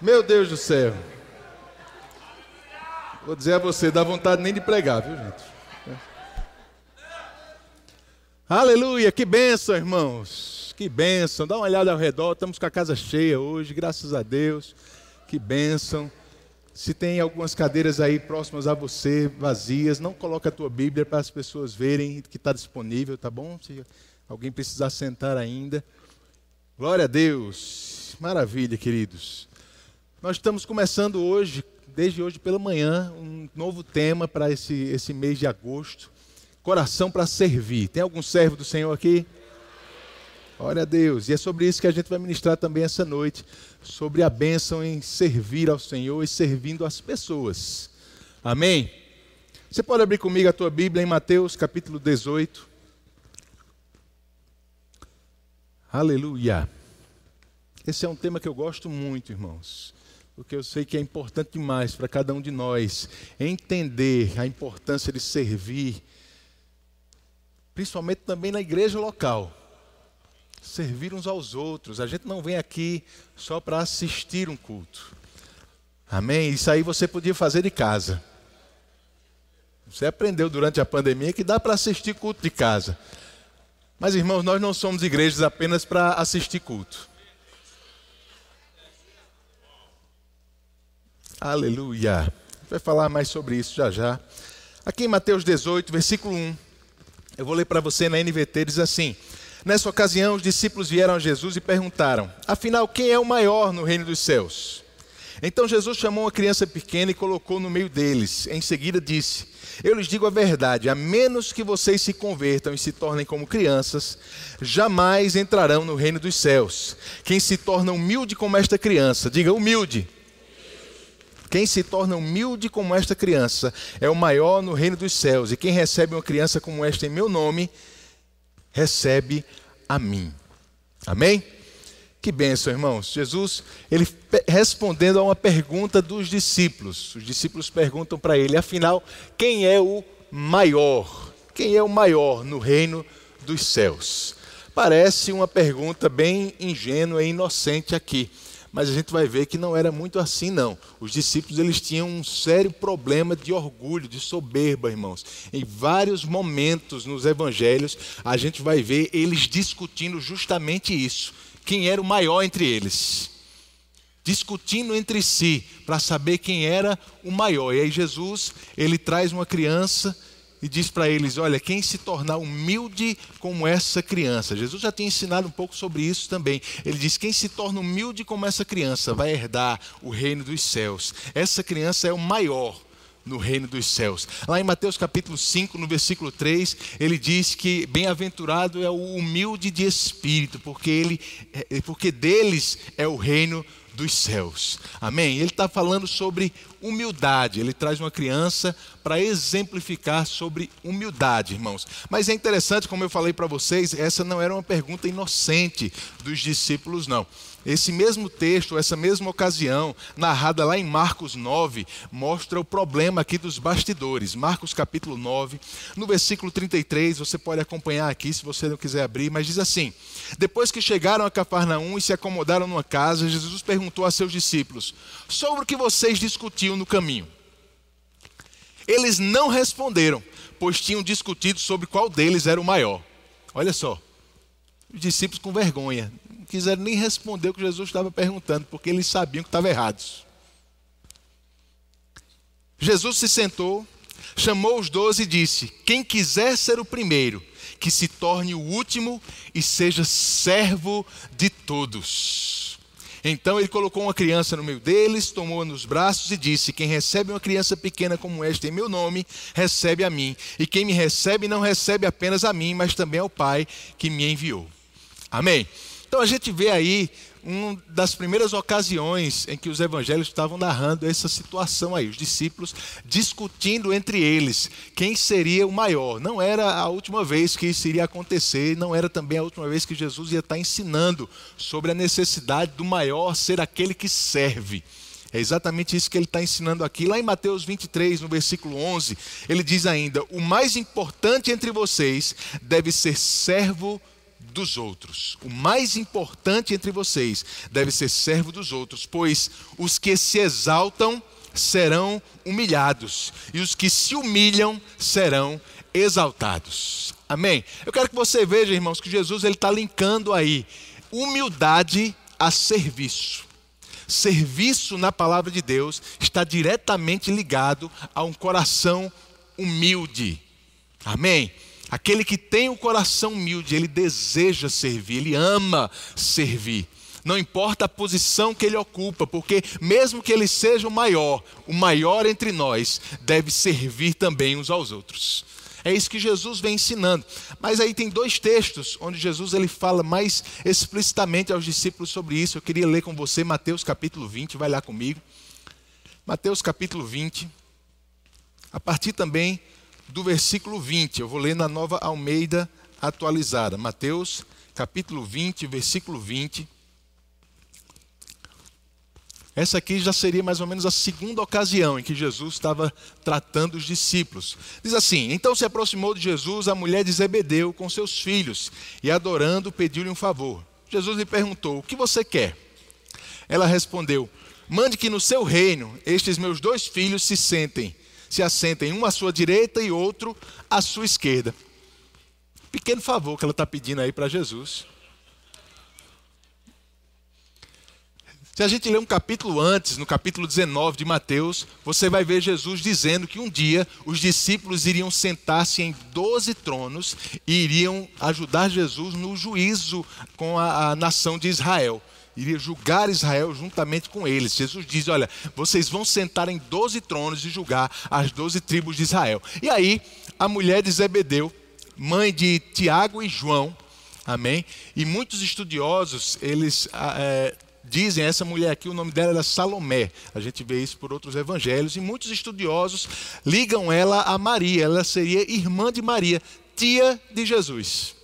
Meu Deus do céu. Vou dizer a você, dá vontade nem de pregar, viu, gente? Aleluia, que bênção, irmãos. Que bênção. Dá uma olhada ao redor, estamos com a casa cheia hoje, graças a Deus. Que bênção. Se tem algumas cadeiras aí próximas a você, vazias, não coloque a tua Bíblia para as pessoas verem que está disponível, tá bom? Se alguém precisar sentar ainda. Glória a Deus. Maravilha, queridos. Nós estamos começando hoje, desde hoje pela manhã, um novo tema para esse, esse mês de agosto. Coração para servir. Tem algum servo do Senhor aqui? Glória a Deus. E é sobre isso que a gente vai ministrar também essa noite, sobre a bênção em servir ao Senhor e servindo as pessoas. Amém? Você pode abrir comigo a tua Bíblia em Mateus capítulo 18. Aleluia. Esse é um tema que eu gosto muito, irmãos, porque eu sei que é importante demais para cada um de nós entender a importância de servir, principalmente também na igreja local servir uns aos outros. A gente não vem aqui só para assistir um culto. Amém? Isso aí você podia fazer de casa. Você aprendeu durante a pandemia que dá para assistir culto de casa. Mas, irmãos, nós não somos igrejas apenas para assistir culto. Aleluia. Vai falar mais sobre isso já já. Aqui em Mateus 18, versículo 1. Eu vou ler para você na NVT, diz assim: Nessa ocasião, os discípulos vieram a Jesus e perguntaram: Afinal, quem é o maior no reino dos céus? Então Jesus chamou uma criança pequena e colocou no meio deles. Em seguida disse: Eu lhes digo a verdade, a menos que vocês se convertam e se tornem como crianças, jamais entrarão no reino dos céus. Quem se torna humilde como esta criança, diga humilde. Quem se torna humilde como esta criança é o maior no reino dos céus. E quem recebe uma criança como esta em meu nome, recebe a mim. Amém? Que bênção, irmãos. Jesus, ele respondendo a uma pergunta dos discípulos. Os discípulos perguntam para ele, afinal, quem é o maior? Quem é o maior no reino dos céus? Parece uma pergunta bem ingênua e inocente aqui mas a gente vai ver que não era muito assim não. Os discípulos eles tinham um sério problema de orgulho, de soberba, irmãos. Em vários momentos nos evangelhos, a gente vai ver eles discutindo justamente isso. Quem era o maior entre eles? Discutindo entre si para saber quem era o maior. E aí Jesus, ele traz uma criança e diz para eles: Olha, quem se tornar humilde como essa criança. Jesus já tinha ensinado um pouco sobre isso também. Ele diz: Quem se torna humilde como essa criança vai herdar o reino dos céus. Essa criança é o maior no reino dos céus. Lá em Mateus capítulo 5, no versículo 3, ele diz que bem-aventurado é o humilde de espírito, porque ele é, porque deles é o reino dos céus. Amém? Ele está falando sobre humildade. Ele traz uma criança para exemplificar sobre humildade, irmãos. Mas é interessante, como eu falei para vocês, essa não era uma pergunta inocente dos discípulos, não. Esse mesmo texto, essa mesma ocasião, narrada lá em Marcos 9, mostra o problema aqui dos bastidores. Marcos capítulo 9, no versículo 33, você pode acompanhar aqui se você não quiser abrir, mas diz assim: Depois que chegaram a Cafarnaum e se acomodaram numa casa, Jesus perguntou a seus discípulos: Sobre o que vocês discutiam no caminho? Eles não responderam, pois tinham discutido sobre qual deles era o maior. Olha só, os discípulos com vergonha, quiseram nem responder o que Jesus estava perguntando, porque eles sabiam que estavam errados. Jesus se sentou, chamou os doze e disse: Quem quiser ser o primeiro, que se torne o último e seja servo de todos. Então ele colocou uma criança no meio deles, tomou-a nos braços e disse: Quem recebe uma criança pequena como esta em meu nome, recebe a mim. E quem me recebe, não recebe apenas a mim, mas também ao Pai que me enviou. Amém? Então a gente vê aí uma das primeiras ocasiões em que os evangelhos estavam narrando essa situação aí, os discípulos discutindo entre eles quem seria o maior. Não era a última vez que isso iria acontecer, não era também a última vez que Jesus ia estar ensinando sobre a necessidade do maior ser aquele que serve. É exatamente isso que ele está ensinando aqui. Lá em Mateus 23, no versículo 11, ele diz ainda: O mais importante entre vocês deve ser servo dos outros. O mais importante entre vocês deve ser servo dos outros, pois os que se exaltam serão humilhados, e os que se humilham serão exaltados. Amém? Eu quero que você veja, irmãos, que Jesus está linkando aí humildade a serviço. Serviço na palavra de Deus está diretamente ligado a um coração humilde. Amém? Aquele que tem o coração humilde, ele deseja servir, ele ama servir. Não importa a posição que ele ocupa, porque mesmo que ele seja o maior, o maior entre nós deve servir também uns aos outros. É isso que Jesus vem ensinando. Mas aí tem dois textos onde Jesus ele fala mais explicitamente aos discípulos sobre isso. Eu queria ler com você Mateus capítulo 20, vai lá comigo. Mateus capítulo 20, a partir também do versículo 20. Eu vou ler na Nova Almeida atualizada. Mateus capítulo 20, versículo 20. Essa aqui já seria mais ou menos a segunda ocasião em que Jesus estava tratando os discípulos. Diz assim: Então se aproximou de Jesus a mulher de Zebedeu com seus filhos e, adorando, pediu-lhe um favor. Jesus lhe perguntou: O que você quer? Ela respondeu: Mande que no seu reino estes meus dois filhos se sentem, se assentem, um à sua direita e outro à sua esquerda. Pequeno favor que ela está pedindo aí para Jesus. Se a gente ler um capítulo antes, no capítulo 19 de Mateus, você vai ver Jesus dizendo que um dia os discípulos iriam sentar-se em doze tronos e iriam ajudar Jesus no juízo com a, a nação de Israel iria julgar Israel juntamente com eles. Jesus diz: Olha, vocês vão sentar em doze tronos e julgar as doze tribos de Israel. E aí, a mulher de Zebedeu, mãe de Tiago e João, amém? E muitos estudiosos, eles é, dizem, essa mulher aqui, o nome dela era Salomé. A gente vê isso por outros evangelhos. E muitos estudiosos ligam ela a Maria. Ela seria irmã de Maria, tia de Jesus.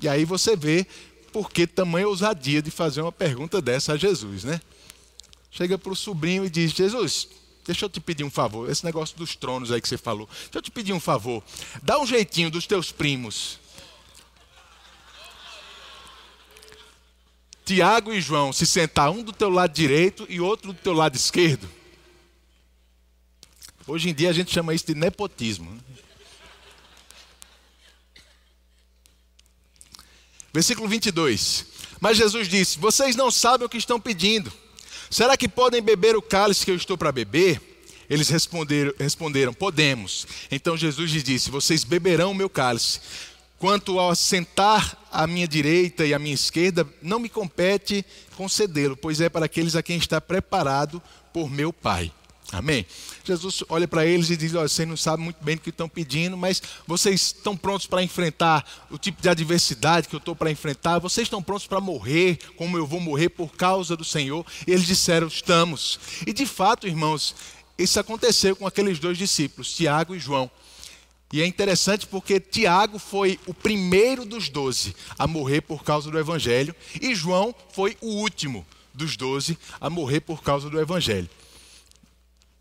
E aí você vê por que tamanha ousadia de fazer uma pergunta dessa a Jesus, né? Chega para o sobrinho e diz: Jesus, deixa eu te pedir um favor. Esse negócio dos tronos aí que você falou. Deixa eu te pedir um favor. Dá um jeitinho dos teus primos Tiago e João se sentar um do teu lado direito e outro do teu lado esquerdo? Hoje em dia a gente chama isso de nepotismo. Versículo 22. Mas Jesus disse: Vocês não sabem o que estão pedindo. Será que podem beber o cálice que eu estou para beber? Eles responderam, responderam: Podemos. Então Jesus lhes disse: Vocês beberão o meu cálice. Quanto ao sentar à minha direita e à minha esquerda, não me compete concedê-lo, pois é para aqueles a quem está preparado por meu Pai. Amém? Jesus olha para eles e diz: Olha, vocês não sabem muito bem o que estão pedindo, mas vocês estão prontos para enfrentar o tipo de adversidade que eu estou para enfrentar? Vocês estão prontos para morrer, como eu vou morrer por causa do Senhor? E eles disseram: Estamos. E de fato, irmãos, isso aconteceu com aqueles dois discípulos, Tiago e João. E é interessante porque Tiago foi o primeiro dos doze a morrer por causa do Evangelho, e João foi o último dos doze a morrer por causa do Evangelho.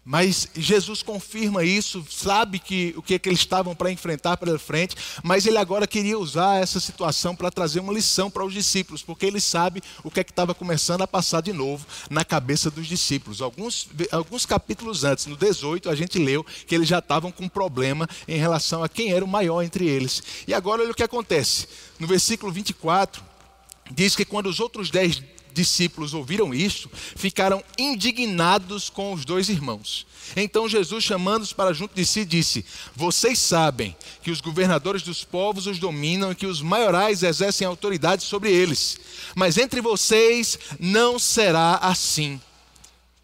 Mas Jesus confirma isso, sabe que o que, é que eles estavam para enfrentar pela frente, mas ele agora queria usar essa situação para trazer uma lição para os discípulos, porque ele sabe o que é que estava começando a passar de novo na cabeça dos discípulos. Alguns, alguns capítulos antes, no 18, a gente leu que eles já estavam com um problema em relação a quem era o maior entre eles. E agora olha o que acontece. No versículo 24, diz que quando os outros dez discípulos ouviram isto, ficaram indignados com os dois irmãos. Então Jesus, chamando-os para junto de si, disse: Vocês sabem que os governadores dos povos os dominam e que os maiorais exercem autoridade sobre eles. Mas entre vocês não será assim.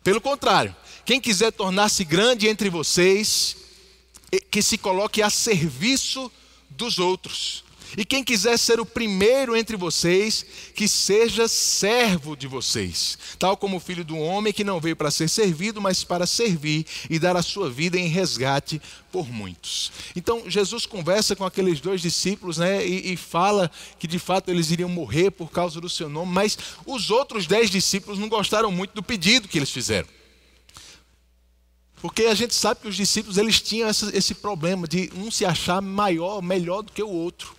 Pelo contrário, quem quiser tornar-se grande entre vocês, que se coloque a serviço dos outros. E quem quiser ser o primeiro entre vocês, que seja servo de vocês, tal como o filho do homem que não veio para ser servido, mas para servir e dar a sua vida em resgate por muitos. Então Jesus conversa com aqueles dois discípulos né, e, e fala que de fato eles iriam morrer por causa do seu nome, mas os outros dez discípulos não gostaram muito do pedido que eles fizeram. Porque a gente sabe que os discípulos eles tinham esse, problema de um se achar maior, melhor do que o outro.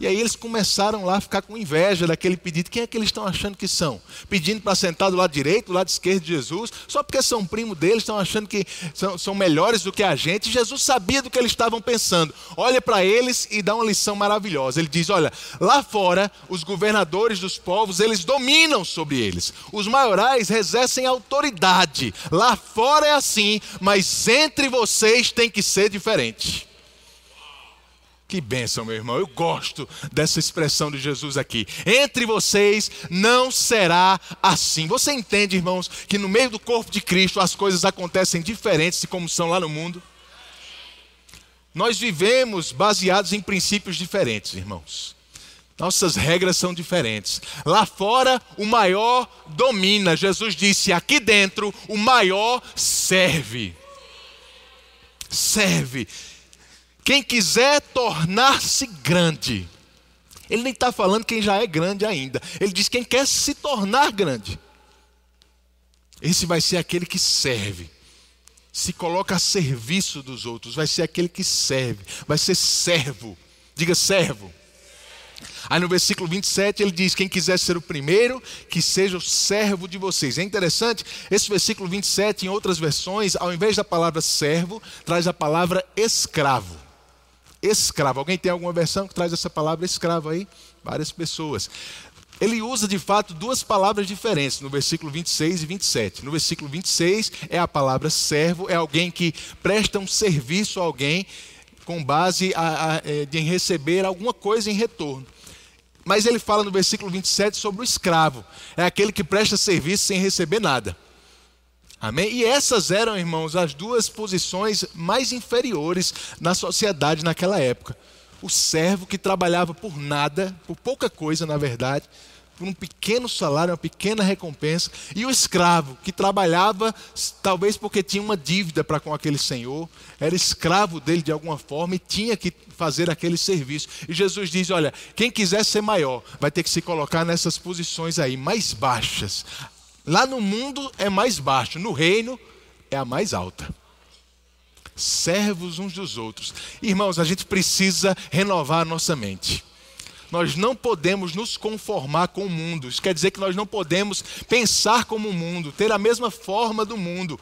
E aí eles começaram lá a ficar com inveja daquele pedido. Quem é que eles estão achando que são? Pedindo para sentar do lado direito, do lado esquerdo de Jesus, só porque são primo deles, estão achando que são, são melhores do que a gente. Jesus sabia do que eles estavam pensando. Olha para eles e dá uma lição maravilhosa. Ele diz: Olha, lá fora, os governadores dos povos, eles dominam sobre eles. Os maiorais exercem autoridade. Lá fora é assim, mas entre vocês tem que ser diferente. Que bênção, meu irmão. Eu gosto dessa expressão de Jesus aqui. Entre vocês não será assim. Você entende, irmãos, que no meio do corpo de Cristo as coisas acontecem diferentes de como são lá no mundo? Nós vivemos baseados em princípios diferentes, irmãos. Nossas regras são diferentes. Lá fora, o maior domina. Jesus disse: aqui dentro, o maior serve. Serve. Quem quiser tornar-se grande, ele nem está falando quem já é grande ainda. Ele diz quem quer se tornar grande. Esse vai ser aquele que serve, se coloca a serviço dos outros, vai ser aquele que serve, vai ser servo. Diga servo. Aí no versículo 27 ele diz: Quem quiser ser o primeiro, que seja o servo de vocês. É interessante, esse versículo 27, em outras versões, ao invés da palavra servo, traz a palavra escravo escravo. Alguém tem alguma versão que traz essa palavra escravo aí? Várias pessoas. Ele usa de fato duas palavras diferentes no versículo 26 e 27. No versículo 26 é a palavra servo, é alguém que presta um serviço a alguém com base a, a, é, em receber alguma coisa em retorno. Mas ele fala no versículo 27 sobre o escravo, é aquele que presta serviço sem receber nada. Amém? E essas eram, irmãos, as duas posições mais inferiores na sociedade naquela época. O servo que trabalhava por nada, por pouca coisa, na verdade, por um pequeno salário, uma pequena recompensa, e o escravo que trabalhava talvez porque tinha uma dívida para com aquele senhor, era escravo dele de alguma forma e tinha que fazer aquele serviço. E Jesus diz: Olha, quem quiser ser maior vai ter que se colocar nessas posições aí mais baixas, Lá no mundo é mais baixo, no reino é a mais alta. Servos uns dos outros. Irmãos, a gente precisa renovar a nossa mente. Nós não podemos nos conformar com o mundo. Isso quer dizer que nós não podemos pensar como o mundo, ter a mesma forma do mundo,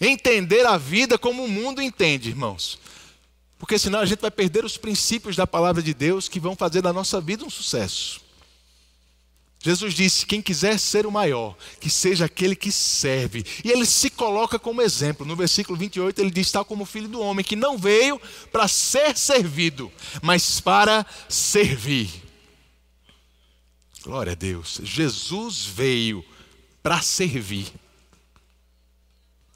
entender a vida como o mundo entende, irmãos. Porque senão a gente vai perder os princípios da palavra de Deus que vão fazer da nossa vida um sucesso. Jesus disse: quem quiser ser o maior, que seja aquele que serve. E ele se coloca como exemplo. No versículo 28, ele diz: tal como o filho do homem, que não veio para ser servido, mas para servir. Glória a Deus. Jesus veio para servir.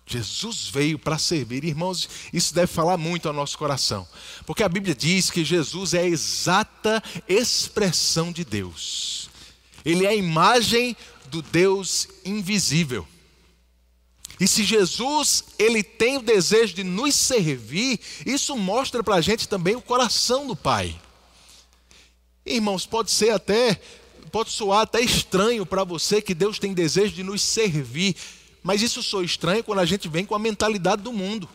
Jesus veio para servir. Irmãos, isso deve falar muito ao nosso coração. Porque a Bíblia diz que Jesus é a exata expressão de Deus. Ele é a imagem do Deus invisível. E se Jesus ele tem o desejo de nos servir, isso mostra para a gente também o coração do Pai. Irmãos, pode ser até, pode soar até estranho para você que Deus tem desejo de nos servir, mas isso soa estranho quando a gente vem com a mentalidade do mundo,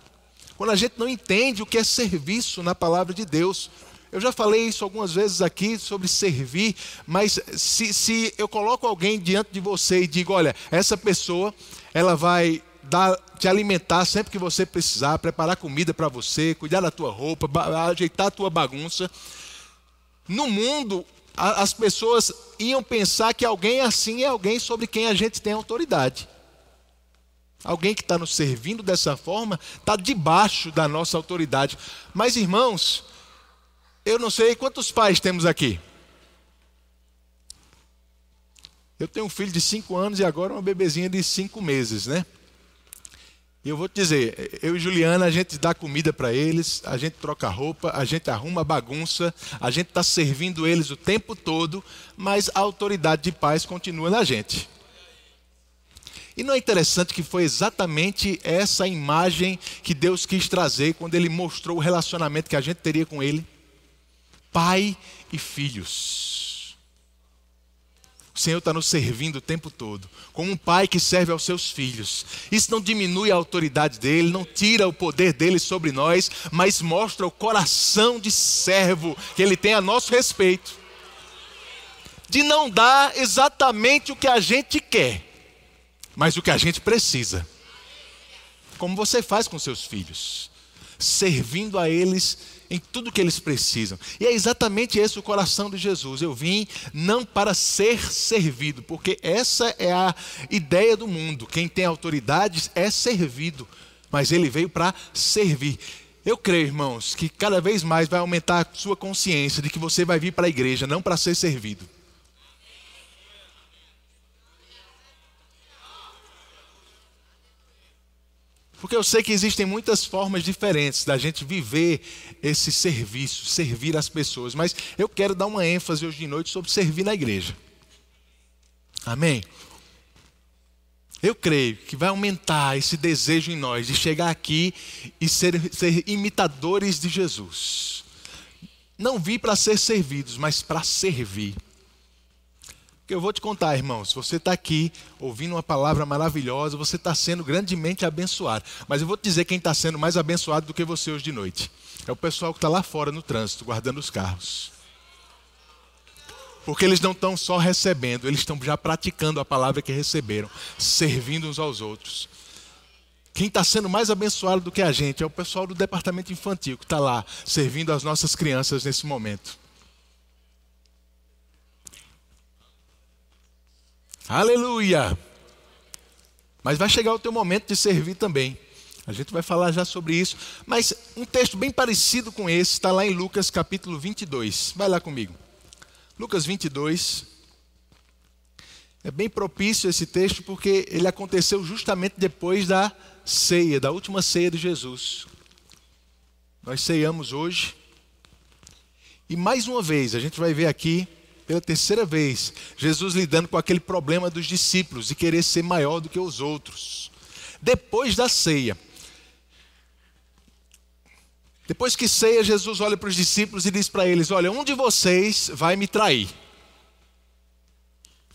quando a gente não entende o que é serviço na palavra de Deus. Eu já falei isso algumas vezes aqui sobre servir, mas se, se eu coloco alguém diante de você e digo, olha, essa pessoa, ela vai dar, te alimentar sempre que você precisar, preparar comida para você, cuidar da tua roupa, ajeitar a tua bagunça. No mundo, a, as pessoas iam pensar que alguém assim é alguém sobre quem a gente tem autoridade. Alguém que está nos servindo dessa forma está debaixo da nossa autoridade. Mas, irmãos, eu não sei quantos pais temos aqui. Eu tenho um filho de 5 anos e agora uma bebezinha de 5 meses, né? E eu vou te dizer, eu e Juliana, a gente dá comida para eles, a gente troca roupa, a gente arruma bagunça, a gente está servindo eles o tempo todo, mas a autoridade de pais continua na gente. E não é interessante que foi exatamente essa imagem que Deus quis trazer quando Ele mostrou o relacionamento que a gente teria com Ele? Pai e filhos. O Senhor está nos servindo o tempo todo, como um pai que serve aos seus filhos. Isso não diminui a autoridade dele, não tira o poder dele sobre nós, mas mostra o coração de servo que ele tem a nosso respeito. De não dar exatamente o que a gente quer, mas o que a gente precisa. Como você faz com seus filhos, servindo a eles em tudo que eles precisam. E é exatamente esse o coração de Jesus. Eu vim não para ser servido, porque essa é a ideia do mundo. Quem tem autoridades é servido, mas ele veio para servir. Eu creio, irmãos, que cada vez mais vai aumentar a sua consciência de que você vai vir para a igreja não para ser servido. Porque eu sei que existem muitas formas diferentes da gente viver esse serviço, servir as pessoas, mas eu quero dar uma ênfase hoje de noite sobre servir na igreja. Amém? Eu creio que vai aumentar esse desejo em nós de chegar aqui e ser, ser imitadores de Jesus. Não vir para ser servidos, mas para servir. Porque eu vou te contar, irmãos, você está aqui ouvindo uma palavra maravilhosa, você está sendo grandemente abençoado. Mas eu vou te dizer quem está sendo mais abençoado do que você hoje de noite. É o pessoal que está lá fora no trânsito, guardando os carros. Porque eles não estão só recebendo, eles estão já praticando a palavra que receberam, servindo uns aos outros. Quem está sendo mais abençoado do que a gente é o pessoal do departamento infantil que está lá servindo as nossas crianças nesse momento. Aleluia! Mas vai chegar o teu momento de servir também. A gente vai falar já sobre isso. Mas um texto bem parecido com esse está lá em Lucas capítulo 22. Vai lá comigo. Lucas 22. É bem propício esse texto porque ele aconteceu justamente depois da ceia, da última ceia de Jesus. Nós ceiamos hoje. E mais uma vez, a gente vai ver aqui pela terceira vez, Jesus lidando com aquele problema dos discípulos de querer ser maior do que os outros. Depois da ceia, depois que ceia, Jesus olha para os discípulos e diz para eles: Olha, um de vocês vai me trair.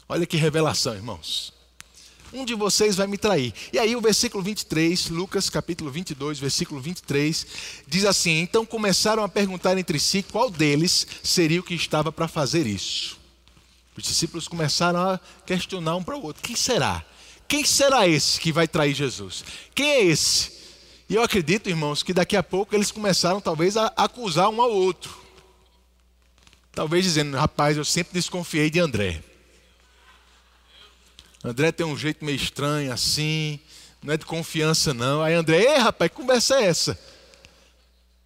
Olha que revelação, irmãos. Um de vocês vai me trair. E aí, o versículo 23, Lucas capítulo 22, versículo 23, diz assim: Então começaram a perguntar entre si qual deles seria o que estava para fazer isso. Os discípulos começaram a questionar um para o outro: quem será? Quem será esse que vai trair Jesus? Quem é esse? E eu acredito, irmãos, que daqui a pouco eles começaram talvez a acusar um ao outro. Talvez dizendo: rapaz, eu sempre desconfiei de André. André tem um jeito meio estranho assim, não é de confiança não. Aí André, ei rapaz, que conversa é essa?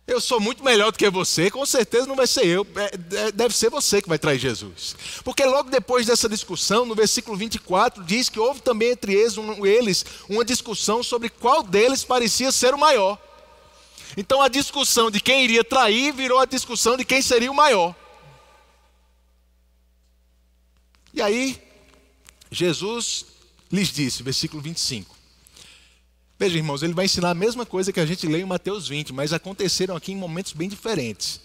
Eu sou muito melhor do que você, com certeza não vai ser eu, é, é, deve ser você que vai trair Jesus. Porque logo depois dessa discussão, no versículo 24, diz que houve também entre eles, um, eles uma discussão sobre qual deles parecia ser o maior. Então a discussão de quem iria trair virou a discussão de quem seria o maior. E aí, Jesus lhes disse, versículo 25. Veja, irmãos, ele vai ensinar a mesma coisa que a gente lê em Mateus 20, mas aconteceram aqui em momentos bem diferentes.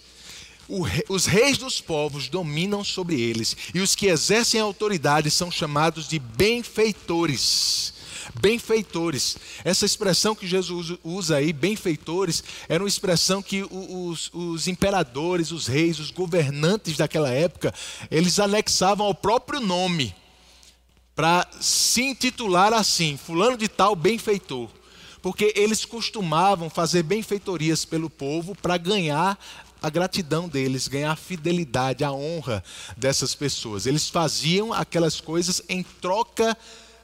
os reis dos povos dominam sobre eles, e os que exercem autoridade são chamados de benfeitores. Benfeitores. Essa expressão que Jesus usa aí, benfeitores, era uma expressão que os, os imperadores, os reis, os governantes daquela época, eles anexavam ao próprio nome para se intitular assim, fulano de tal benfeitor. Porque eles costumavam fazer benfeitorias pelo povo para ganhar a gratidão deles, ganhar a fidelidade, a honra dessas pessoas. Eles faziam aquelas coisas em troca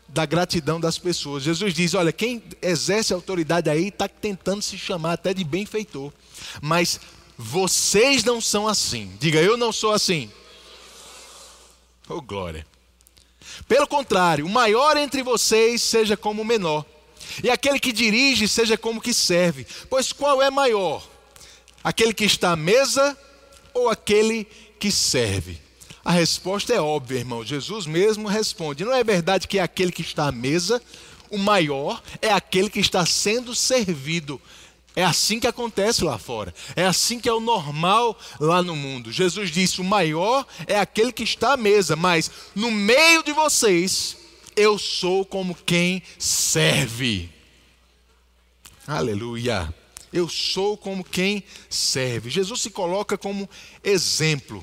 da gratidão das pessoas. Jesus diz: olha, quem exerce autoridade aí está tentando se chamar até de benfeitor, mas vocês não são assim. Diga, eu não sou assim. Oh, glória. Pelo contrário, o maior entre vocês seja como o menor, e aquele que dirige seja como que serve. Pois qual é maior? Aquele que está à mesa ou aquele que serve? A resposta é óbvia, irmão. Jesus mesmo responde: Não é verdade que é aquele que está à mesa, o maior é aquele que está sendo servido. É assim que acontece lá fora. É assim que é o normal lá no mundo. Jesus disse: o maior é aquele que está à mesa, mas no meio de vocês, eu sou como quem serve. Aleluia. Eu sou como quem serve. Jesus se coloca como exemplo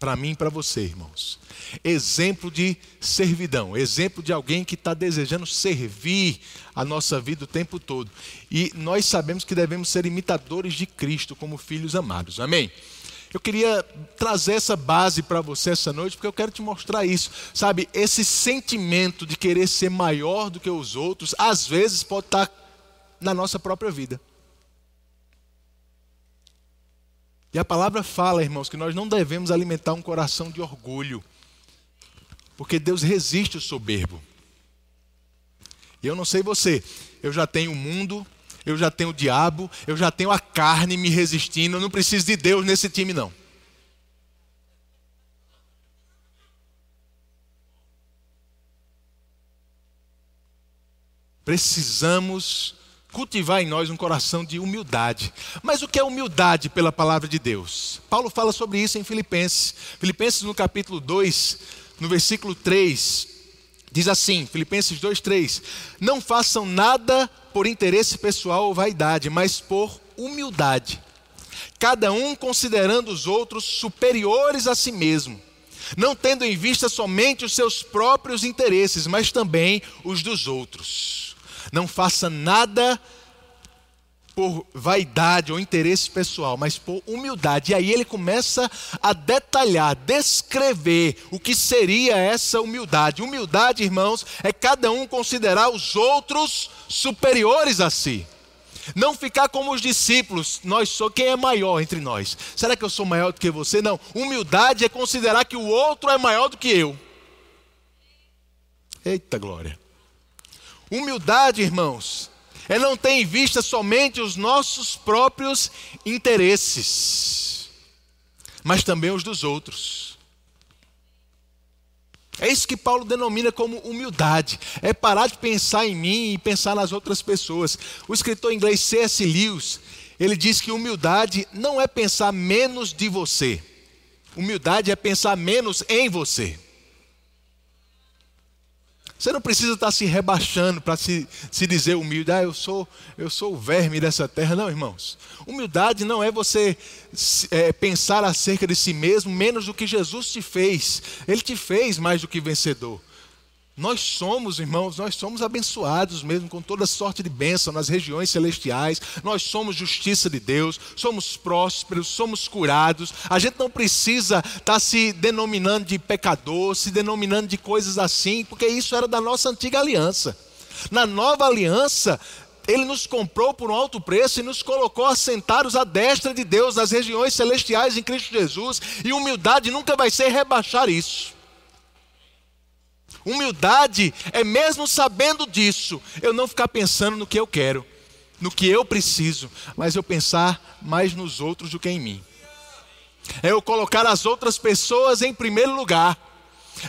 para mim e para você, irmãos. Exemplo de servidão, exemplo de alguém que está desejando servir a nossa vida o tempo todo. E nós sabemos que devemos ser imitadores de Cristo como filhos amados. Amém? Eu queria trazer essa base para você essa noite, porque eu quero te mostrar isso. Sabe, esse sentimento de querer ser maior do que os outros, às vezes pode estar tá na nossa própria vida. E a palavra fala, irmãos, que nós não devemos alimentar um coração de orgulho, porque Deus resiste o soberbo. E eu não sei você, eu já tenho o mundo, eu já tenho o diabo, eu já tenho a carne me resistindo, eu não preciso de Deus nesse time, não. Precisamos cultivar em nós um coração de humildade. Mas o que é humildade pela palavra de Deus? Paulo fala sobre isso em Filipenses. Filipenses no capítulo 2, no versículo 3, diz assim, Filipenses 2, 3: Não façam nada por interesse pessoal ou vaidade, mas por humildade. Cada um considerando os outros superiores a si mesmo, não tendo em vista somente os seus próprios interesses, mas também os dos outros. Não faça nada por vaidade ou interesse pessoal, mas por humildade. E aí ele começa a detalhar, descrever o que seria essa humildade. Humildade, irmãos, é cada um considerar os outros superiores a si. Não ficar como os discípulos, nós sou quem é maior entre nós. Será que eu sou maior do que você? Não. Humildade é considerar que o outro é maior do que eu. Eita glória. Humildade, irmãos, é não ter em vista somente os nossos próprios interesses, mas também os dos outros. É isso que Paulo denomina como humildade. É parar de pensar em mim e pensar nas outras pessoas. O escritor inglês C.S. Lewis, ele diz que humildade não é pensar menos de você. Humildade é pensar menos em você. Você não precisa estar se rebaixando para se, se dizer humilde. Ah, eu sou, eu sou o verme dessa terra. Não, irmãos. Humildade não é você é, pensar acerca de si mesmo menos do que Jesus te fez. Ele te fez mais do que vencedor. Nós somos, irmãos, nós somos abençoados mesmo com toda sorte de bênção nas regiões celestiais. Nós somos justiça de Deus, somos prósperos, somos curados. A gente não precisa estar tá se denominando de pecador, se denominando de coisas assim, porque isso era da nossa antiga aliança. Na nova aliança, ele nos comprou por um alto preço e nos colocou assentados à destra de Deus nas regiões celestiais em Cristo Jesus. E humildade nunca vai ser rebaixar isso. Humildade é mesmo sabendo disso, eu não ficar pensando no que eu quero, no que eu preciso, mas eu pensar mais nos outros do que em mim. É eu colocar as outras pessoas em primeiro lugar.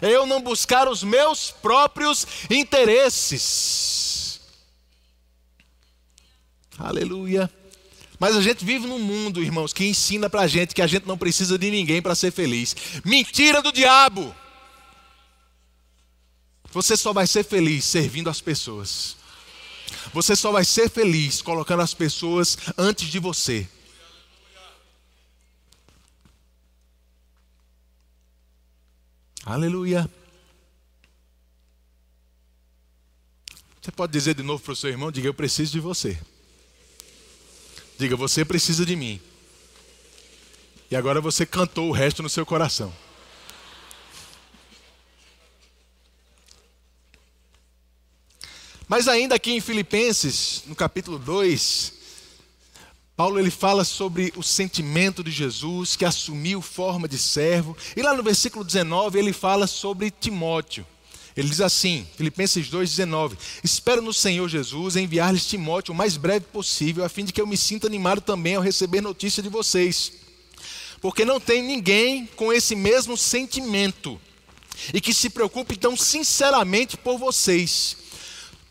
É eu não buscar os meus próprios interesses. Aleluia. Mas a gente vive num mundo, irmãos, que ensina pra gente que a gente não precisa de ninguém para ser feliz. Mentira do diabo. Você só vai ser feliz servindo as pessoas. Você só vai ser feliz colocando as pessoas antes de você. Aleluia. Você pode dizer de novo para o seu irmão: diga, eu preciso de você. Diga, você precisa de mim. E agora você cantou o resto no seu coração. Mas ainda aqui em Filipenses, no capítulo 2, Paulo ele fala sobre o sentimento de Jesus que assumiu forma de servo. E lá no versículo 19 ele fala sobre Timóteo. Ele diz assim, Filipenses 2,19: Espero no Senhor Jesus enviar-lhes Timóteo o mais breve possível, a fim de que eu me sinta animado também ao receber notícia de vocês. Porque não tem ninguém com esse mesmo sentimento e que se preocupe tão sinceramente por vocês.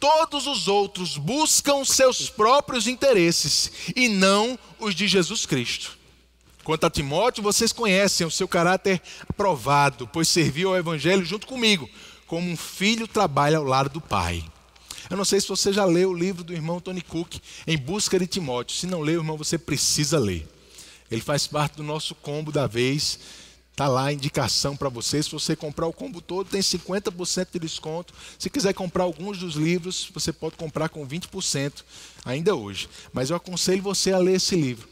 Todos os outros buscam seus próprios interesses e não os de Jesus Cristo. Quanto a Timóteo, vocês conhecem o seu caráter provado, pois serviu ao Evangelho junto comigo, como um filho trabalha ao lado do pai. Eu não sei se você já leu o livro do irmão Tony Cook, Em Busca de Timóteo. Se não leu, irmão, você precisa ler. Ele faz parte do nosso combo da vez. Está lá a indicação para você. Se você comprar o combo todo, tem 50% de desconto. Se quiser comprar alguns dos livros, você pode comprar com 20% ainda hoje. Mas eu aconselho você a ler esse livro.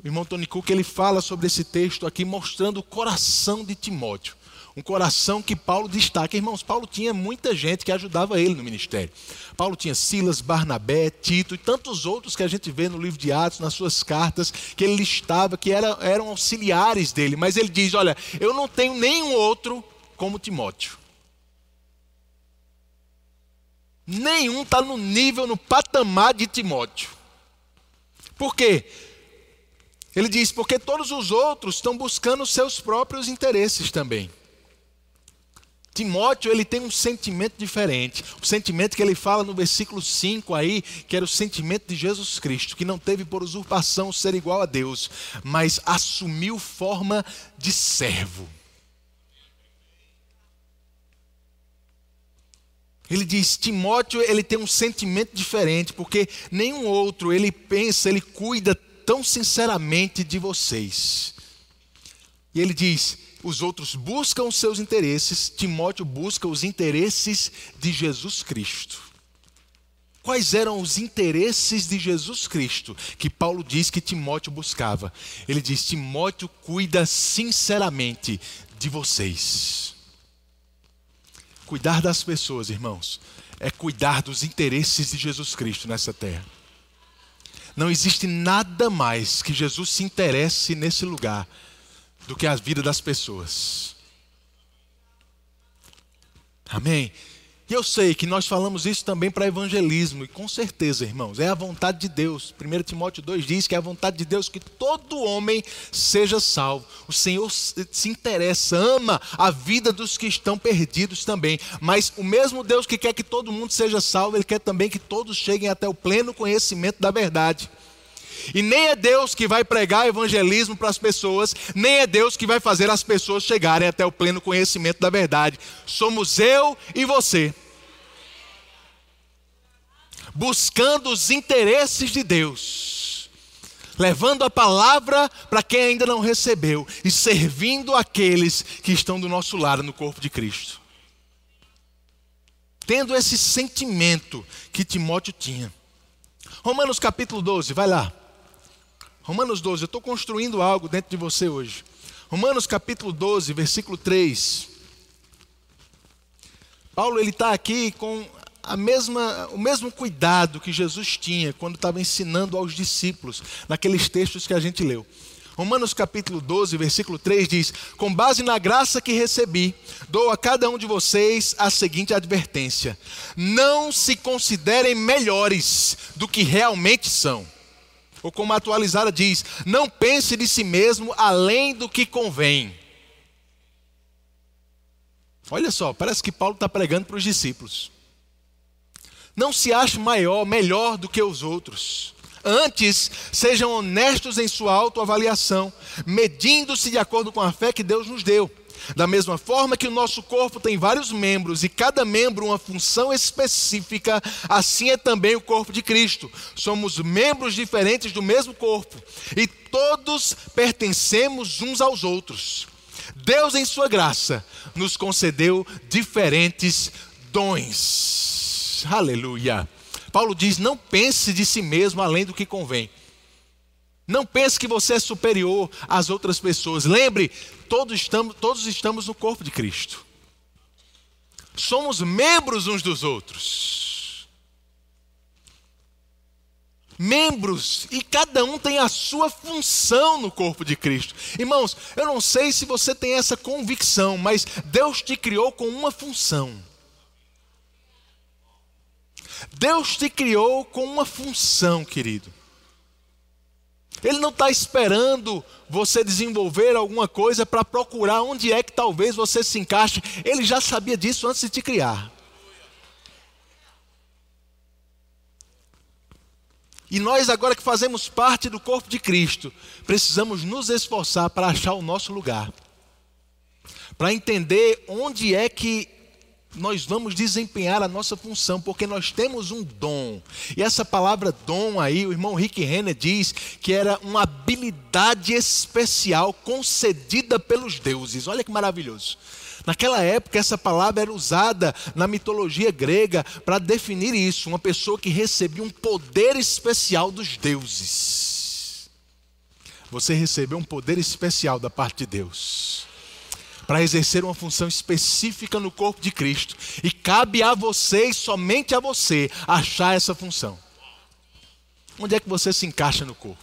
O irmão Tony Cook ele fala sobre esse texto aqui, mostrando o coração de Timóteo. Um coração que Paulo destaca. Irmãos, Paulo tinha muita gente que ajudava ele no ministério. Paulo tinha Silas, Barnabé, Tito e tantos outros que a gente vê no livro de Atos, nas suas cartas, que ele listava, que era, eram auxiliares dele. Mas ele diz: Olha, eu não tenho nenhum outro como Timóteo. Nenhum está no nível, no patamar de Timóteo. Por quê? Ele diz: porque todos os outros estão buscando seus próprios interesses também. Timóteo, ele tem um sentimento diferente. O sentimento que ele fala no versículo 5 aí, que era o sentimento de Jesus Cristo, que não teve por usurpação ser igual a Deus, mas assumiu forma de servo. Ele diz: Timóteo, ele tem um sentimento diferente, porque nenhum outro ele pensa, ele cuida tão sinceramente de vocês. E ele diz: os outros buscam os seus interesses, Timóteo busca os interesses de Jesus Cristo. Quais eram os interesses de Jesus Cristo que Paulo diz que Timóteo buscava? Ele diz: Timóteo cuida sinceramente de vocês. Cuidar das pessoas, irmãos, é cuidar dos interesses de Jesus Cristo nessa terra. Não existe nada mais que Jesus se interesse nesse lugar do que a vida das pessoas. Amém? E eu sei que nós falamos isso também para evangelismo, e com certeza, irmãos, é a vontade de Deus. 1 Timóteo 2 diz que é a vontade de Deus que todo homem seja salvo. O Senhor se interessa, ama a vida dos que estão perdidos também. Mas o mesmo Deus que quer que todo mundo seja salvo, Ele quer também que todos cheguem até o pleno conhecimento da verdade. E nem é Deus que vai pregar evangelismo para as pessoas, nem é Deus que vai fazer as pessoas chegarem até o pleno conhecimento da verdade. Somos eu e você. Buscando os interesses de Deus, levando a palavra para quem ainda não recebeu e servindo aqueles que estão do nosso lado no corpo de Cristo. Tendo esse sentimento que Timóteo tinha. Romanos capítulo 12, vai lá. Romanos 12, eu estou construindo algo dentro de você hoje. Romanos capítulo 12, versículo 3. Paulo ele está aqui com a mesma, o mesmo cuidado que Jesus tinha quando estava ensinando aos discípulos, naqueles textos que a gente leu. Romanos capítulo 12, versículo 3 diz: Com base na graça que recebi, dou a cada um de vocês a seguinte advertência: Não se considerem melhores do que realmente são ou como a atualizada diz, não pense de si mesmo além do que convém. Olha só, parece que Paulo está pregando para os discípulos. Não se ache maior, melhor do que os outros. Antes, sejam honestos em sua autoavaliação, medindo-se de acordo com a fé que Deus nos deu. Da mesma forma que o nosso corpo tem vários membros e cada membro uma função específica, assim é também o corpo de Cristo. Somos membros diferentes do mesmo corpo e todos pertencemos uns aos outros. Deus, em Sua graça, nos concedeu diferentes dons. Aleluia. Paulo diz: não pense de si mesmo além do que convém. Não pense que você é superior às outras pessoas. Lembre, todos estamos, todos estamos no corpo de Cristo. Somos membros uns dos outros. Membros, e cada um tem a sua função no corpo de Cristo. Irmãos, eu não sei se você tem essa convicção, mas Deus te criou com uma função. Deus te criou com uma função, querido. Ele não está esperando você desenvolver alguma coisa para procurar onde é que talvez você se encaixe. Ele já sabia disso antes de te criar. E nós, agora que fazemos parte do corpo de Cristo, precisamos nos esforçar para achar o nosso lugar, para entender onde é que nós vamos desempenhar a nossa função, porque nós temos um dom. E essa palavra dom aí, o irmão Rick Renner diz que era uma habilidade especial concedida pelos deuses. Olha que maravilhoso. Naquela época, essa palavra era usada na mitologia grega para definir isso, uma pessoa que recebia um poder especial dos deuses. Você recebeu um poder especial da parte de Deus para exercer uma função específica no corpo de Cristo, e cabe a você e somente a você achar essa função. Onde é que você se encaixa no corpo?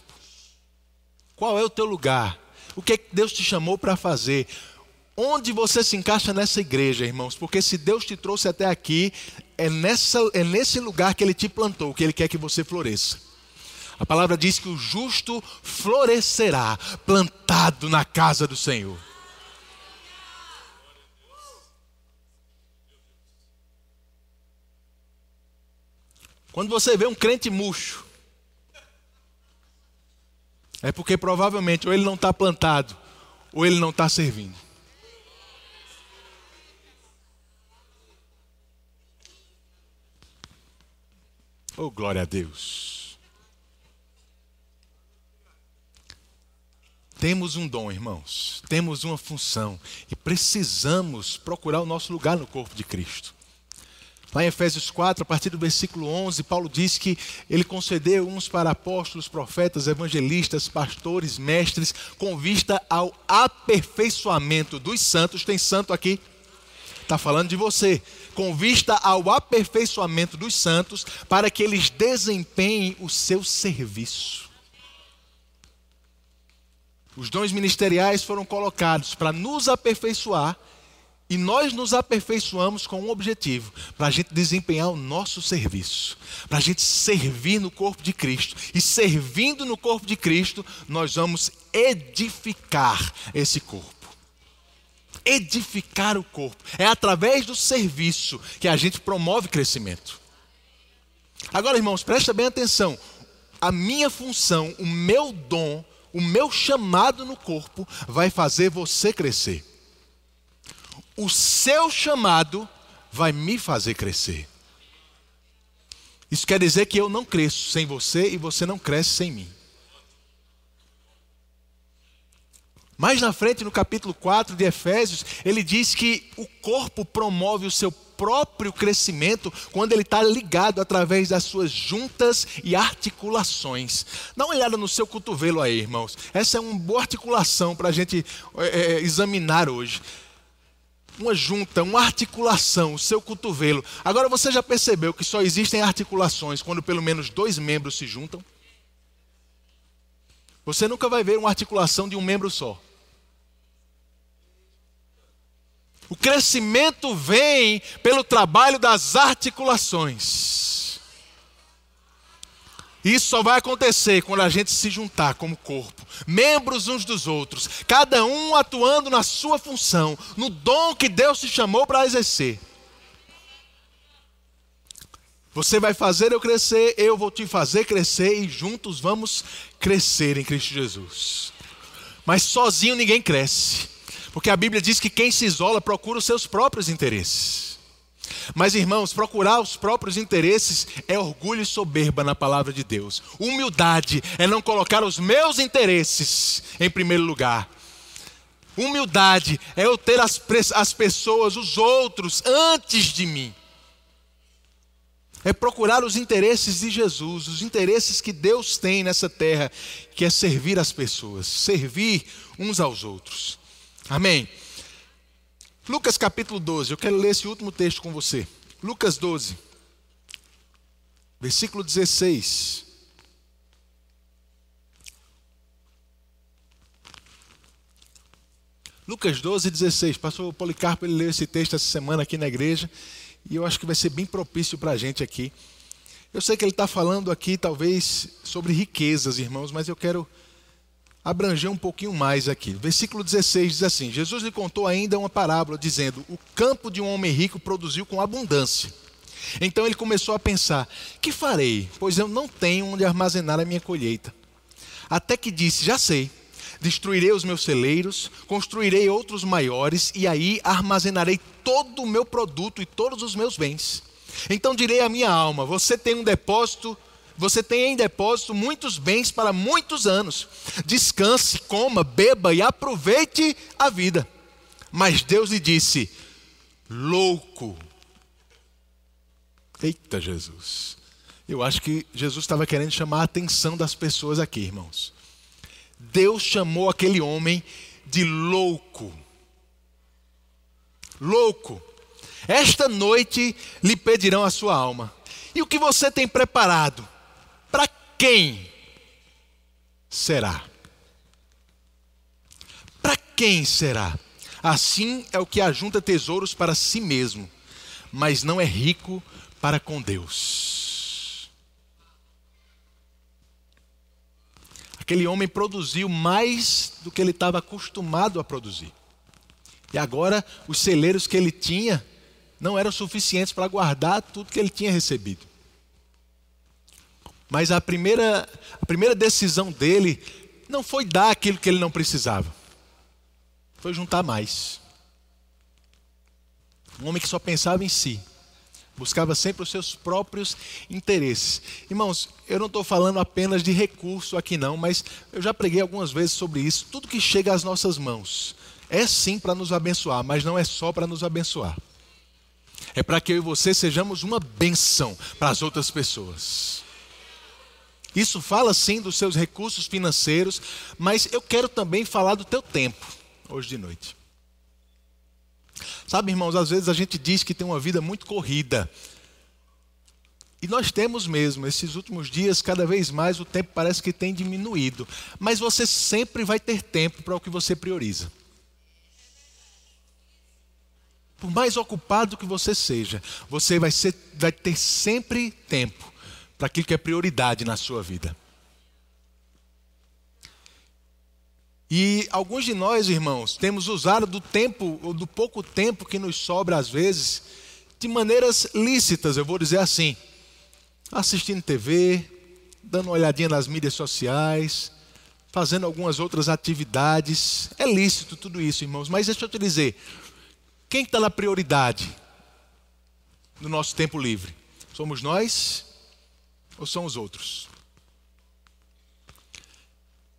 Qual é o teu lugar? O que, é que Deus te chamou para fazer? onde você se encaixa nessa igreja, irmãos, porque se Deus te trouxe até aqui, é, nessa, é nesse lugar que Ele te plantou, que Ele quer que você floresça. A palavra diz que o justo florescerá, plantado na casa do Senhor. Quando você vê um crente murcho, é porque provavelmente ou ele não está plantado, ou ele não está servindo. Oh, glória a Deus. Temos um dom, irmãos, temos uma função e precisamos procurar o nosso lugar no corpo de Cristo. Lá em Efésios 4, a partir do versículo 11, Paulo diz que ele concedeu uns para apóstolos, profetas, evangelistas, pastores, mestres, com vista ao aperfeiçoamento dos santos. Tem santo aqui? Está falando de você com vista ao aperfeiçoamento dos santos, para que eles desempenhem o seu serviço. Os dons ministeriais foram colocados para nos aperfeiçoar e nós nos aperfeiçoamos com um objetivo: para a gente desempenhar o nosso serviço, para a gente servir no corpo de Cristo. E servindo no corpo de Cristo, nós vamos edificar esse corpo edificar o corpo. É através do serviço que a gente promove crescimento. Agora, irmãos, presta bem atenção. A minha função, o meu dom, o meu chamado no corpo vai fazer você crescer. O seu chamado vai me fazer crescer. Isso quer dizer que eu não cresço sem você e você não cresce sem mim. Mais na frente, no capítulo 4 de Efésios, ele diz que o corpo promove o seu próprio crescimento quando ele está ligado através das suas juntas e articulações. Dá uma olhada no seu cotovelo aí, irmãos. Essa é uma boa articulação para a gente é, é, examinar hoje. Uma junta, uma articulação, o seu cotovelo. Agora você já percebeu que só existem articulações quando pelo menos dois membros se juntam? Você nunca vai ver uma articulação de um membro só. O crescimento vem pelo trabalho das articulações. Isso só vai acontecer quando a gente se juntar como corpo, membros uns dos outros, cada um atuando na sua função, no dom que Deus te chamou para exercer. Você vai fazer eu crescer, eu vou te fazer crescer e juntos vamos crescer em Cristo Jesus. Mas sozinho ninguém cresce. Porque a Bíblia diz que quem se isola procura os seus próprios interesses. Mas, irmãos, procurar os próprios interesses é orgulho e soberba na palavra de Deus. Humildade é não colocar os meus interesses em primeiro lugar. Humildade é eu ter as, as pessoas, os outros, antes de mim. É procurar os interesses de Jesus, os interesses que Deus tem nessa terra, que é servir as pessoas, servir uns aos outros. Amém. Lucas capítulo 12, eu quero ler esse último texto com você. Lucas 12, versículo 16. Lucas 12, 16. Pastor Policarpo ele leu esse texto essa semana aqui na igreja e eu acho que vai ser bem propício para a gente aqui. Eu sei que ele está falando aqui, talvez, sobre riquezas, irmãos, mas eu quero abranger um pouquinho mais aqui. Versículo 16 diz assim: Jesus lhe contou ainda uma parábola, dizendo: O campo de um homem rico produziu com abundância. Então ele começou a pensar: que farei? Pois eu não tenho onde armazenar a minha colheita. Até que disse: já sei. Destruirei os meus celeiros, construirei outros maiores, e aí armazenarei todo o meu produto e todos os meus bens. Então direi à minha alma: Você tem um depósito, você tem em depósito muitos bens para muitos anos. Descanse, coma, beba e aproveite a vida. Mas Deus lhe disse: Louco. Eita Jesus. Eu acho que Jesus estava querendo chamar a atenção das pessoas aqui, irmãos. Deus chamou aquele homem de louco. Louco. Esta noite lhe pedirão a sua alma. E o que você tem preparado? Para quem será? Para quem será? Assim é o que ajunta tesouros para si mesmo, mas não é rico para com Deus. Aquele homem produziu mais do que ele estava acostumado a produzir. E agora os celeiros que ele tinha não eram suficientes para guardar tudo que ele tinha recebido. Mas a primeira, a primeira decisão dele não foi dar aquilo que ele não precisava, foi juntar mais. Um homem que só pensava em si, buscava sempre os seus próprios interesses. Irmãos, eu não estou falando apenas de recurso aqui, não, mas eu já preguei algumas vezes sobre isso. Tudo que chega às nossas mãos é sim para nos abençoar, mas não é só para nos abençoar é para que eu e você sejamos uma benção para as outras pessoas. Isso fala sim dos seus recursos financeiros, mas eu quero também falar do teu tempo, hoje de noite. Sabe, irmãos, às vezes a gente diz que tem uma vida muito corrida. E nós temos mesmo, esses últimos dias, cada vez mais o tempo parece que tem diminuído. Mas você sempre vai ter tempo para o que você prioriza. Por mais ocupado que você seja, você vai, ser, vai ter sempre tempo para aquilo que é prioridade na sua vida. E alguns de nós, irmãos, temos usado do tempo, ou do pouco tempo que nos sobra às vezes, de maneiras lícitas, eu vou dizer assim. Assistindo TV, dando uma olhadinha nas mídias sociais, fazendo algumas outras atividades. É lícito tudo isso, irmãos, mas deixa eu te dizer, quem está na prioridade no nosso tempo livre? Somos nós ou são os outros?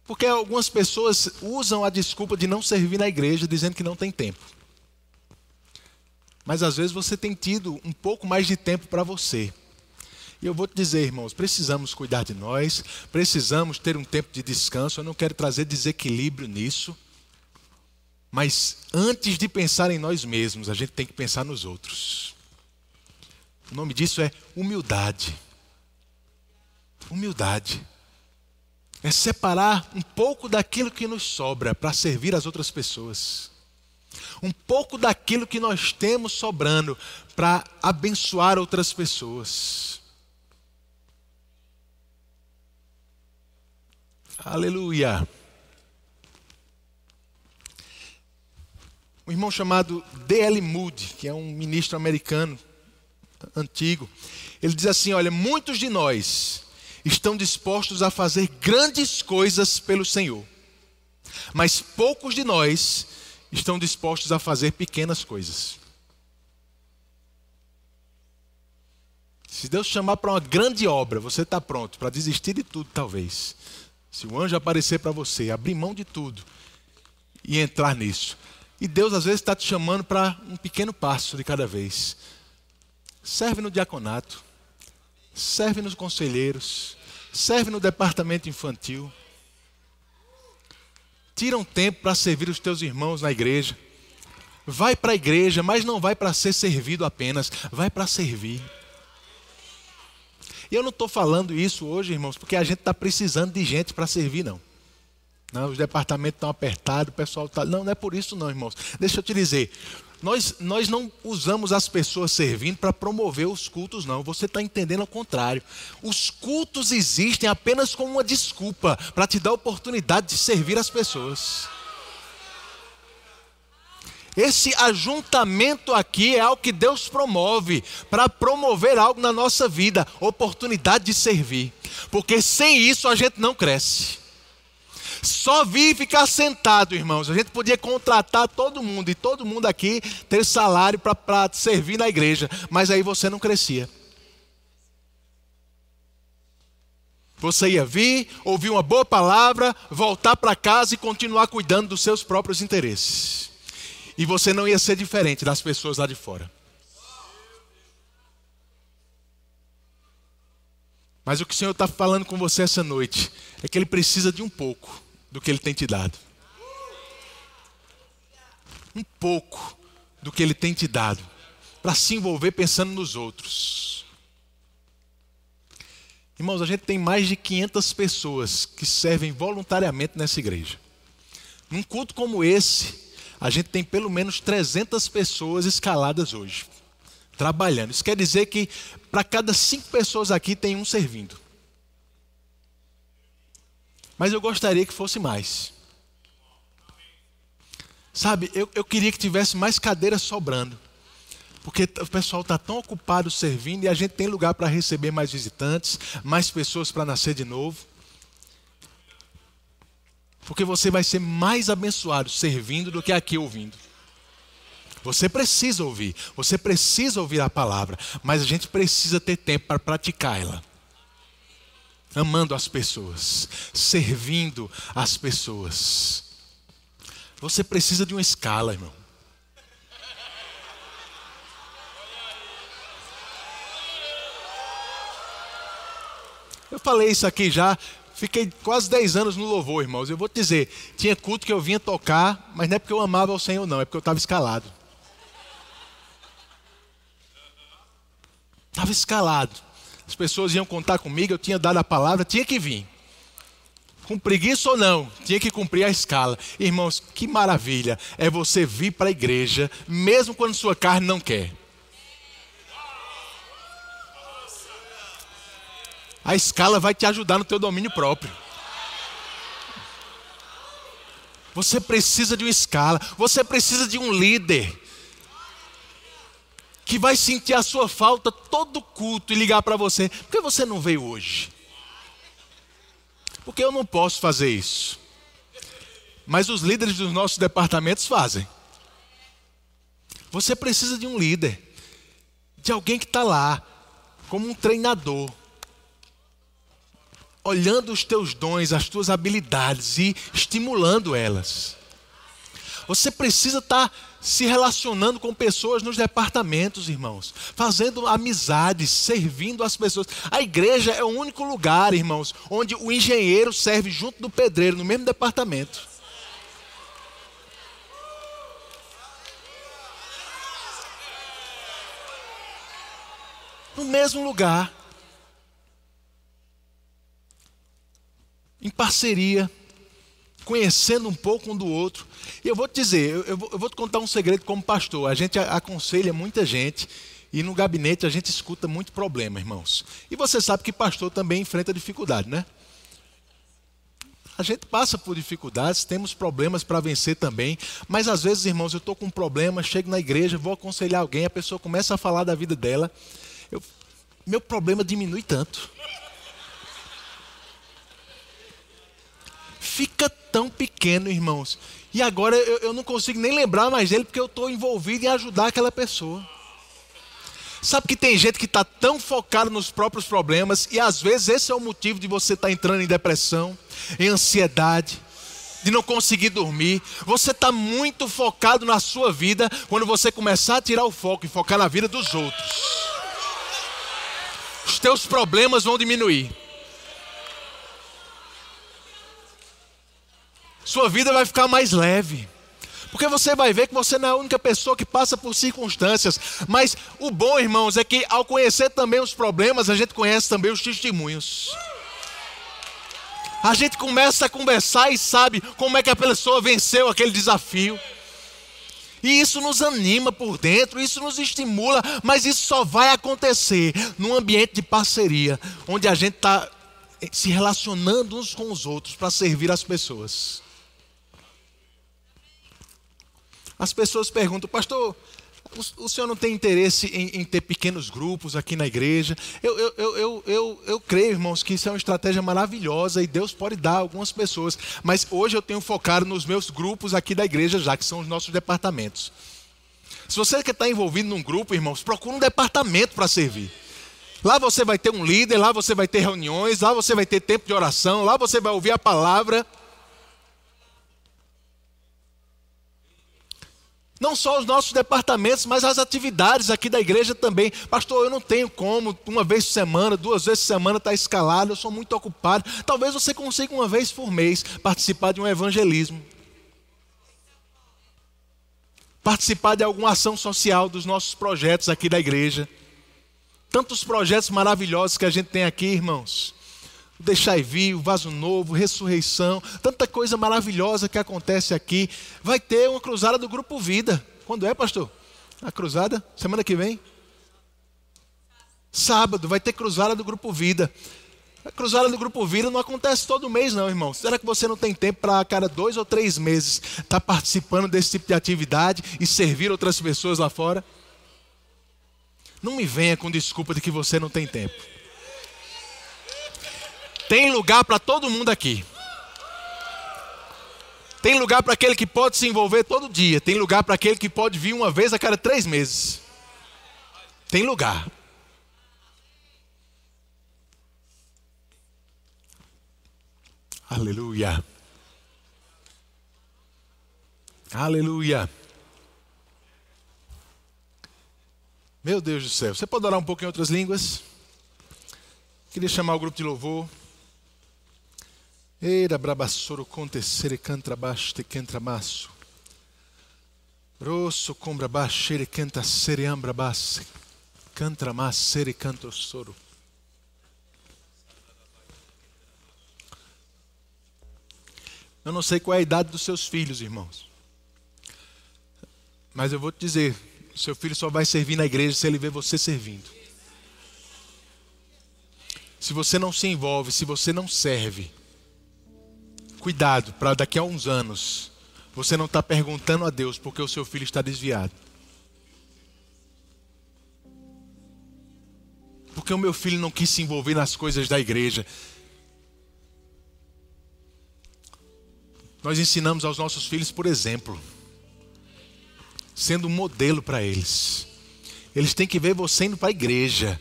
Porque algumas pessoas usam a desculpa de não servir na igreja dizendo que não tem tempo. Mas às vezes você tem tido um pouco mais de tempo para você. E eu vou te dizer, irmãos, precisamos cuidar de nós, precisamos ter um tempo de descanso. Eu não quero trazer desequilíbrio nisso. Mas antes de pensar em nós mesmos, a gente tem que pensar nos outros. O nome disso é humildade. Humildade. É separar um pouco daquilo que nos sobra para servir as outras pessoas. Um pouco daquilo que nós temos sobrando para abençoar outras pessoas. Aleluia. um irmão chamado D.L. Moody, que é um ministro americano antigo, ele diz assim: Olha, muitos de nós estão dispostos a fazer grandes coisas pelo Senhor, mas poucos de nós estão dispostos a fazer pequenas coisas. Se Deus chamar para uma grande obra, você está pronto para desistir de tudo, talvez. Se o anjo aparecer para você, abrir mão de tudo e entrar nisso. E Deus às vezes está te chamando para um pequeno passo de cada vez. Serve no diaconato, serve nos conselheiros, serve no departamento infantil. Tira um tempo para servir os teus irmãos na igreja. Vai para a igreja, mas não vai para ser servido apenas, vai para servir. E eu não estou falando isso hoje, irmãos, porque a gente está precisando de gente para servir, não. Não, os departamentos estão apertados, o pessoal está. Não, não é por isso, não, irmãos. Deixa eu te dizer. Nós, nós não usamos as pessoas servindo para promover os cultos, não. Você está entendendo ao contrário. Os cultos existem apenas como uma desculpa para te dar a oportunidade de servir as pessoas. Esse ajuntamento aqui é algo que Deus promove para promover algo na nossa vida, oportunidade de servir. Porque sem isso a gente não cresce. Só vir e ficar sentado, irmãos. A gente podia contratar todo mundo e todo mundo aqui ter salário para servir na igreja, mas aí você não crescia. Você ia vir, ouvir uma boa palavra, voltar para casa e continuar cuidando dos seus próprios interesses. E você não ia ser diferente das pessoas lá de fora. Mas o que o Senhor está falando com você essa noite é que Ele precisa de um pouco do que Ele tem te dado. Um pouco do que Ele tem te dado. Para se envolver pensando nos outros. Irmãos, a gente tem mais de 500 pessoas que servem voluntariamente nessa igreja. Num culto como esse, a gente tem pelo menos 300 pessoas escaladas hoje, trabalhando. Isso quer dizer que para cada cinco pessoas aqui tem um servindo. Mas eu gostaria que fosse mais. Sabe, eu, eu queria que tivesse mais cadeiras sobrando. Porque o pessoal está tão ocupado servindo e a gente tem lugar para receber mais visitantes, mais pessoas para nascer de novo. Porque você vai ser mais abençoado servindo do que aqui ouvindo. Você precisa ouvir, você precisa ouvir a palavra, mas a gente precisa ter tempo para praticar ela. Amando as pessoas, servindo as pessoas. Você precisa de uma escala, irmão. Eu falei isso aqui já, Fiquei quase 10 anos no louvor, irmãos. Eu vou te dizer, tinha culto que eu vinha tocar, mas não é porque eu amava o Senhor, não, é porque eu estava escalado. Estava escalado. As pessoas iam contar comigo, eu tinha dado a palavra, tinha que vir. Com preguiça ou não, tinha que cumprir a escala. Irmãos, que maravilha é você vir para a igreja, mesmo quando sua carne não quer. A escala vai te ajudar no teu domínio próprio. Você precisa de uma escala, você precisa de um líder que vai sentir a sua falta todo culto e ligar para você. Por que você não veio hoje? Porque eu não posso fazer isso. Mas os líderes dos nossos departamentos fazem. Você precisa de um líder, de alguém que está lá, como um treinador olhando os teus dons, as tuas habilidades e estimulando elas. Você precisa estar se relacionando com pessoas nos departamentos, irmãos, fazendo amizades, servindo as pessoas. A igreja é o único lugar, irmãos, onde o engenheiro serve junto do pedreiro, no mesmo departamento. No mesmo lugar. em parceria, conhecendo um pouco um do outro. E eu vou te dizer, eu, eu, vou, eu vou te contar um segredo como pastor. A gente aconselha muita gente e no gabinete a gente escuta muito problema, irmãos. E você sabe que pastor também enfrenta dificuldade, né? A gente passa por dificuldades, temos problemas para vencer também, mas às vezes, irmãos, eu estou com um problema, chego na igreja, vou aconselhar alguém, a pessoa começa a falar da vida dela, eu, meu problema diminui tanto. Fica tão pequeno, irmãos. E agora eu, eu não consigo nem lembrar mais dele porque eu estou envolvido em ajudar aquela pessoa. Sabe que tem gente que está tão focado nos próprios problemas e às vezes esse é o motivo de você estar tá entrando em depressão, em ansiedade, de não conseguir dormir. Você está muito focado na sua vida quando você começar a tirar o foco e focar na vida dos outros. Os teus problemas vão diminuir. Sua vida vai ficar mais leve. Porque você vai ver que você não é a única pessoa que passa por circunstâncias. Mas o bom, irmãos, é que ao conhecer também os problemas, a gente conhece também os testemunhos. A gente começa a conversar e sabe como é que a pessoa venceu aquele desafio. E isso nos anima por dentro, isso nos estimula, mas isso só vai acontecer num ambiente de parceria, onde a gente está se relacionando uns com os outros para servir as pessoas. As pessoas perguntam, pastor, o, senhor não tem interesse em, em, ter pequenos grupos aqui na igreja? Eu, eu, eu, eu, eu, eu creio, irmãos, que isso é uma estratégia maravilhosa e Deus pode dar a algumas pessoas. Mas hoje eu tenho focado nos meus grupos aqui da igreja, já que são os nossos departamentos. Se você quer estar envolvido num grupo, irmãos, procure um departamento para servir. Lá você vai ter um líder, lá você vai ter reuniões, lá você vai ter tempo de oração, lá você vai ouvir a palavra. Não só os nossos departamentos, mas as atividades aqui da igreja também. Pastor, eu não tenho como, uma vez por semana, duas vezes por semana, estar tá escalado, eu sou muito ocupado. Talvez você consiga uma vez por mês participar de um evangelismo. Participar de alguma ação social dos nossos projetos aqui da igreja. Tantos projetos maravilhosos que a gente tem aqui, irmãos. Deixai vir, o vaso novo, ressurreição, tanta coisa maravilhosa que acontece aqui. Vai ter uma cruzada do Grupo Vida. Quando é, pastor? A cruzada? Semana que vem? Sábado, vai ter cruzada do Grupo Vida. A cruzada do Grupo Vida não acontece todo mês, não, irmão. Será que você não tem tempo para, cada dois ou três meses, estar tá participando desse tipo de atividade e servir outras pessoas lá fora? Não me venha com desculpa de que você não tem tempo. Tem lugar para todo mundo aqui. Tem lugar para aquele que pode se envolver todo dia. Tem lugar para aquele que pode vir uma vez a cada três meses. Tem lugar. Aleluia. Aleluia. Meu Deus do céu. Você pode orar um pouco em outras línguas? Queria chamar o grupo de louvor. Eira brabassoro contecere cantrabaste cantramasso. Rosso combra baixere canta sereambra basse. Cantramassere soro. Eu não sei qual é a idade dos seus filhos, irmãos. Mas eu vou te dizer, seu filho só vai servir na igreja se ele ver você servindo. Se você não se envolve, se você não serve, cuidado para daqui a uns anos você não está perguntando a Deus porque o seu filho está desviado. Porque o meu filho não quis se envolver nas coisas da igreja. Nós ensinamos aos nossos filhos, por exemplo sendo um modelo para eles. Eles têm que ver você indo para a igreja,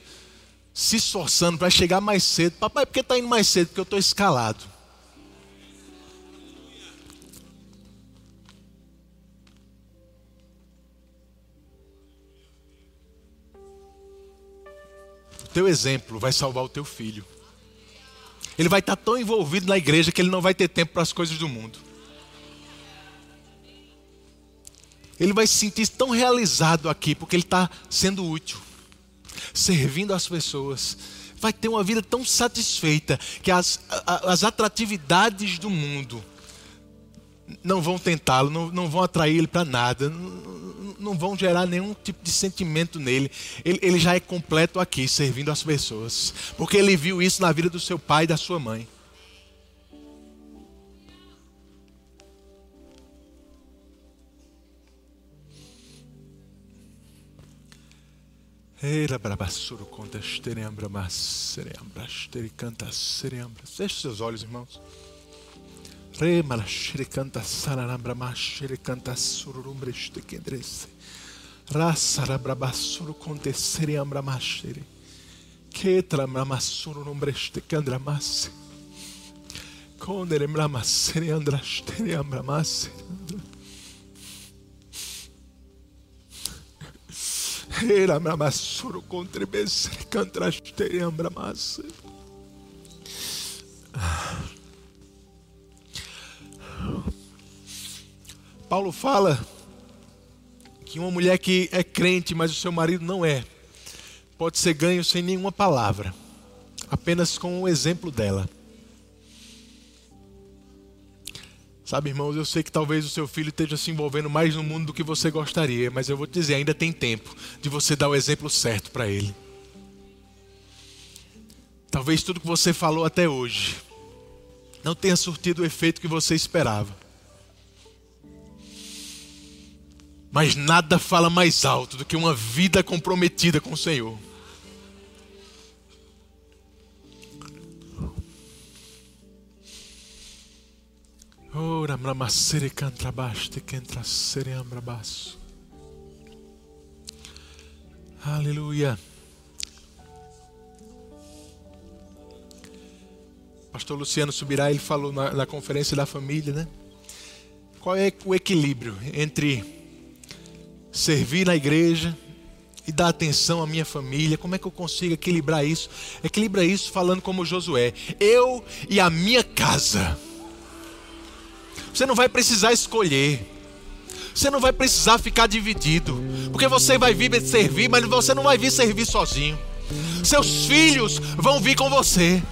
se esforçando para chegar mais cedo. Papai, por que está indo mais cedo? Porque eu estou escalado. Teu exemplo vai salvar o teu filho. Ele vai estar tão envolvido na igreja que ele não vai ter tempo para as coisas do mundo. ele vai se sentir tão realizado aqui, porque ele está sendo útil, servindo as pessoas. Vai ter uma vida tão satisfeita que as, as atratividades do mundo não vão tentá-lo, não, não vão atrair ele para nada, não, vão gerar nenhum tipo de sentimento nele. Ele, ele já é completo aqui, servindo as pessoas, porque ele viu isso na vida do seu pai e da sua mãe. Eira brabassuro conta esterembra masserembra estericanta serembra. Feche seus olhos, irmãos. Remala xericanta sararambra maxericanta sururumbre estequendresse. Raça conta serembra maxere. Ketra bramassuro numbre estekandra masse. Condere bramassere andra esterembra masse. Era mamassuro contra besre cantraste ambramassa. Paulo fala que uma mulher que é crente, mas o seu marido não é, pode ser ganho sem nenhuma palavra, apenas com o exemplo dela. Sabe, irmãos, eu sei que talvez o seu filho esteja se envolvendo mais no mundo do que você gostaria, mas eu vou te dizer, ainda tem tempo de você dar o exemplo certo para ele. Talvez tudo que você falou até hoje não tenha surtido o efeito que você esperava. Mas nada fala mais alto do que uma vida comprometida com o Senhor. Ora. Aleluia. Pastor Luciano Subirá, ele falou na, na, conferência da família, né? Qual é o equilíbrio entre servir na igreja e dar atenção à minha família? Como é que eu consigo equilibrar isso? Equilibra isso falando como Josué: eu e a minha casa. Você não vai precisar escolher. Você não vai precisar ficar dividido. Porque você vai vir servir, mas você não vai vir servir sozinho. Seus filhos vão vir com você.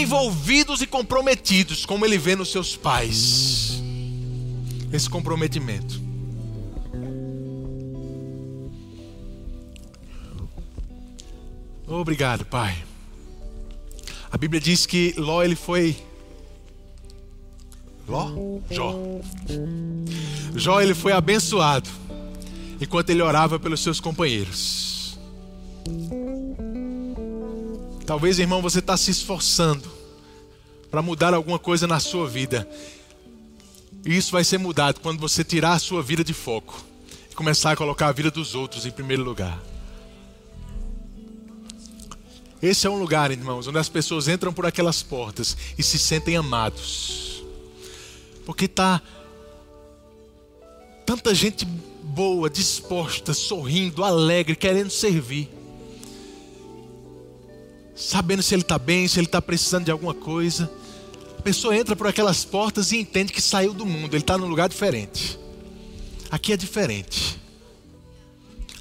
Envolvidos e comprometidos como ele vê nos seus pais. Esse comprometimento. Obrigado, Pai. A Bíblia diz que Ló ele foi Ló? Jó. Jó ele foi abençoado enquanto ele orava pelos seus companheiros. Talvez, irmão, você está se esforçando para mudar alguma coisa na sua vida. E isso vai ser mudado quando você tirar a sua vida de foco e começar a colocar a vida dos outros em primeiro lugar. Esse é um lugar, irmãos, onde as pessoas entram por aquelas portas e se sentem amados. Porque está tanta gente boa, disposta, sorrindo, alegre, querendo servir. Sabendo se ele está bem, se ele está precisando de alguma coisa. A pessoa entra por aquelas portas e entende que saiu do mundo, ele está num lugar diferente. Aqui é diferente.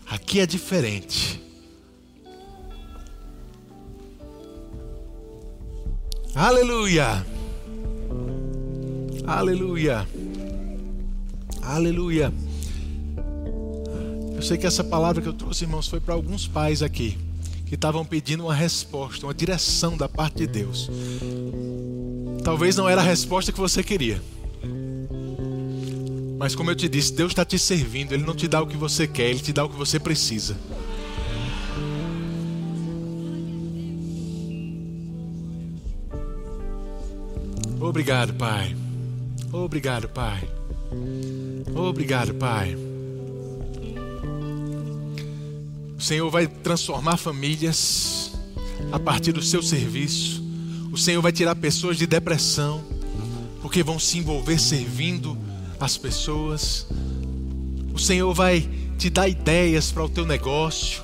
Aqui é diferente. Aleluia. Aleluia. Aleluia. Eu sei que essa palavra que eu trouxe, irmãos, foi para alguns pais aqui que estavam pedindo uma resposta, uma direção da parte de Deus. Talvez não era a resposta que você queria. Mas como eu te disse, Deus está te servindo, Ele não te dá o que você quer, Ele te dá o que você precisa. Obrigado, Pai. Obrigado, Pai. Obrigado, Pai. O Senhor vai transformar famílias a partir do seu serviço. O Senhor vai tirar pessoas de depressão, porque vão se envolver servindo as pessoas. O Senhor vai te dar ideias para o teu negócio,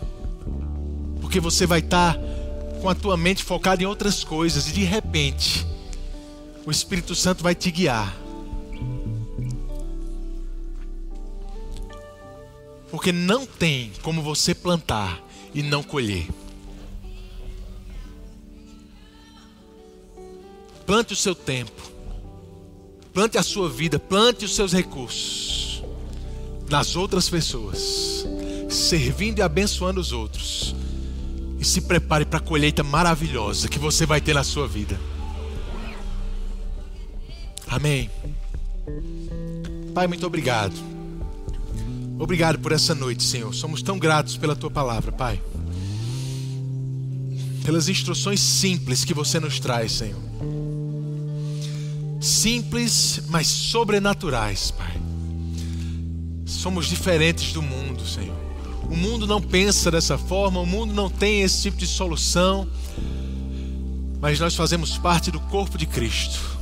porque você vai estar com a tua mente focada em outras coisas e de repente o Espírito Santo vai te guiar. Porque não tem como você plantar e não colher. Plante o seu tempo, plante a sua vida, plante os seus recursos nas outras pessoas, servindo e abençoando os outros. E se prepare para a colheita maravilhosa que você vai ter na sua vida. Amém. Pai, muito obrigado. Obrigado por essa noite, Senhor. Somos tão gratos pela tua palavra, Pai. Pelas instruções simples que você nos traz, Senhor. Simples, mas sobrenaturais, Pai. Somos diferentes do mundo, Senhor. O mundo não pensa dessa forma, o mundo não tem esse tipo de solução. Mas nós fazemos parte do corpo de Cristo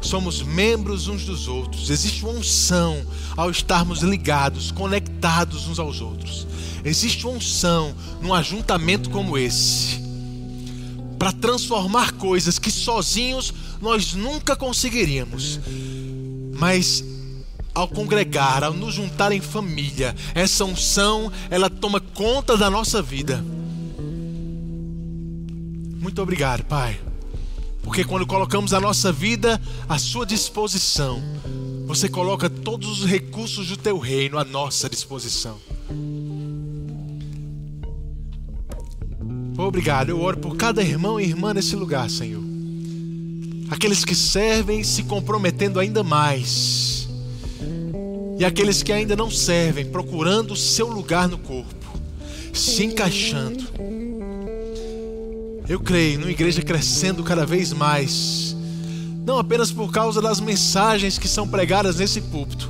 somos membros uns dos outros. Existe uma unção ao estarmos ligados, conectados uns aos outros. Existe uma unção num ajuntamento como esse para transformar coisas que sozinhos nós nunca conseguiríamos. Mas ao congregar, ao nos juntar em família, essa unção, ela toma conta da nossa vida. Muito obrigado, Pai porque quando colocamos a nossa vida à sua disposição, você coloca todos os recursos do teu reino à nossa disposição. Obrigado, eu oro por cada irmão e irmã nesse lugar, Senhor. aqueles que servem se comprometendo ainda mais, e aqueles que ainda não servem, procurando o seu lugar no corpo, se encaixando. Eu creio numa igreja crescendo cada vez mais, não apenas por causa das mensagens que são pregadas nesse púlpito,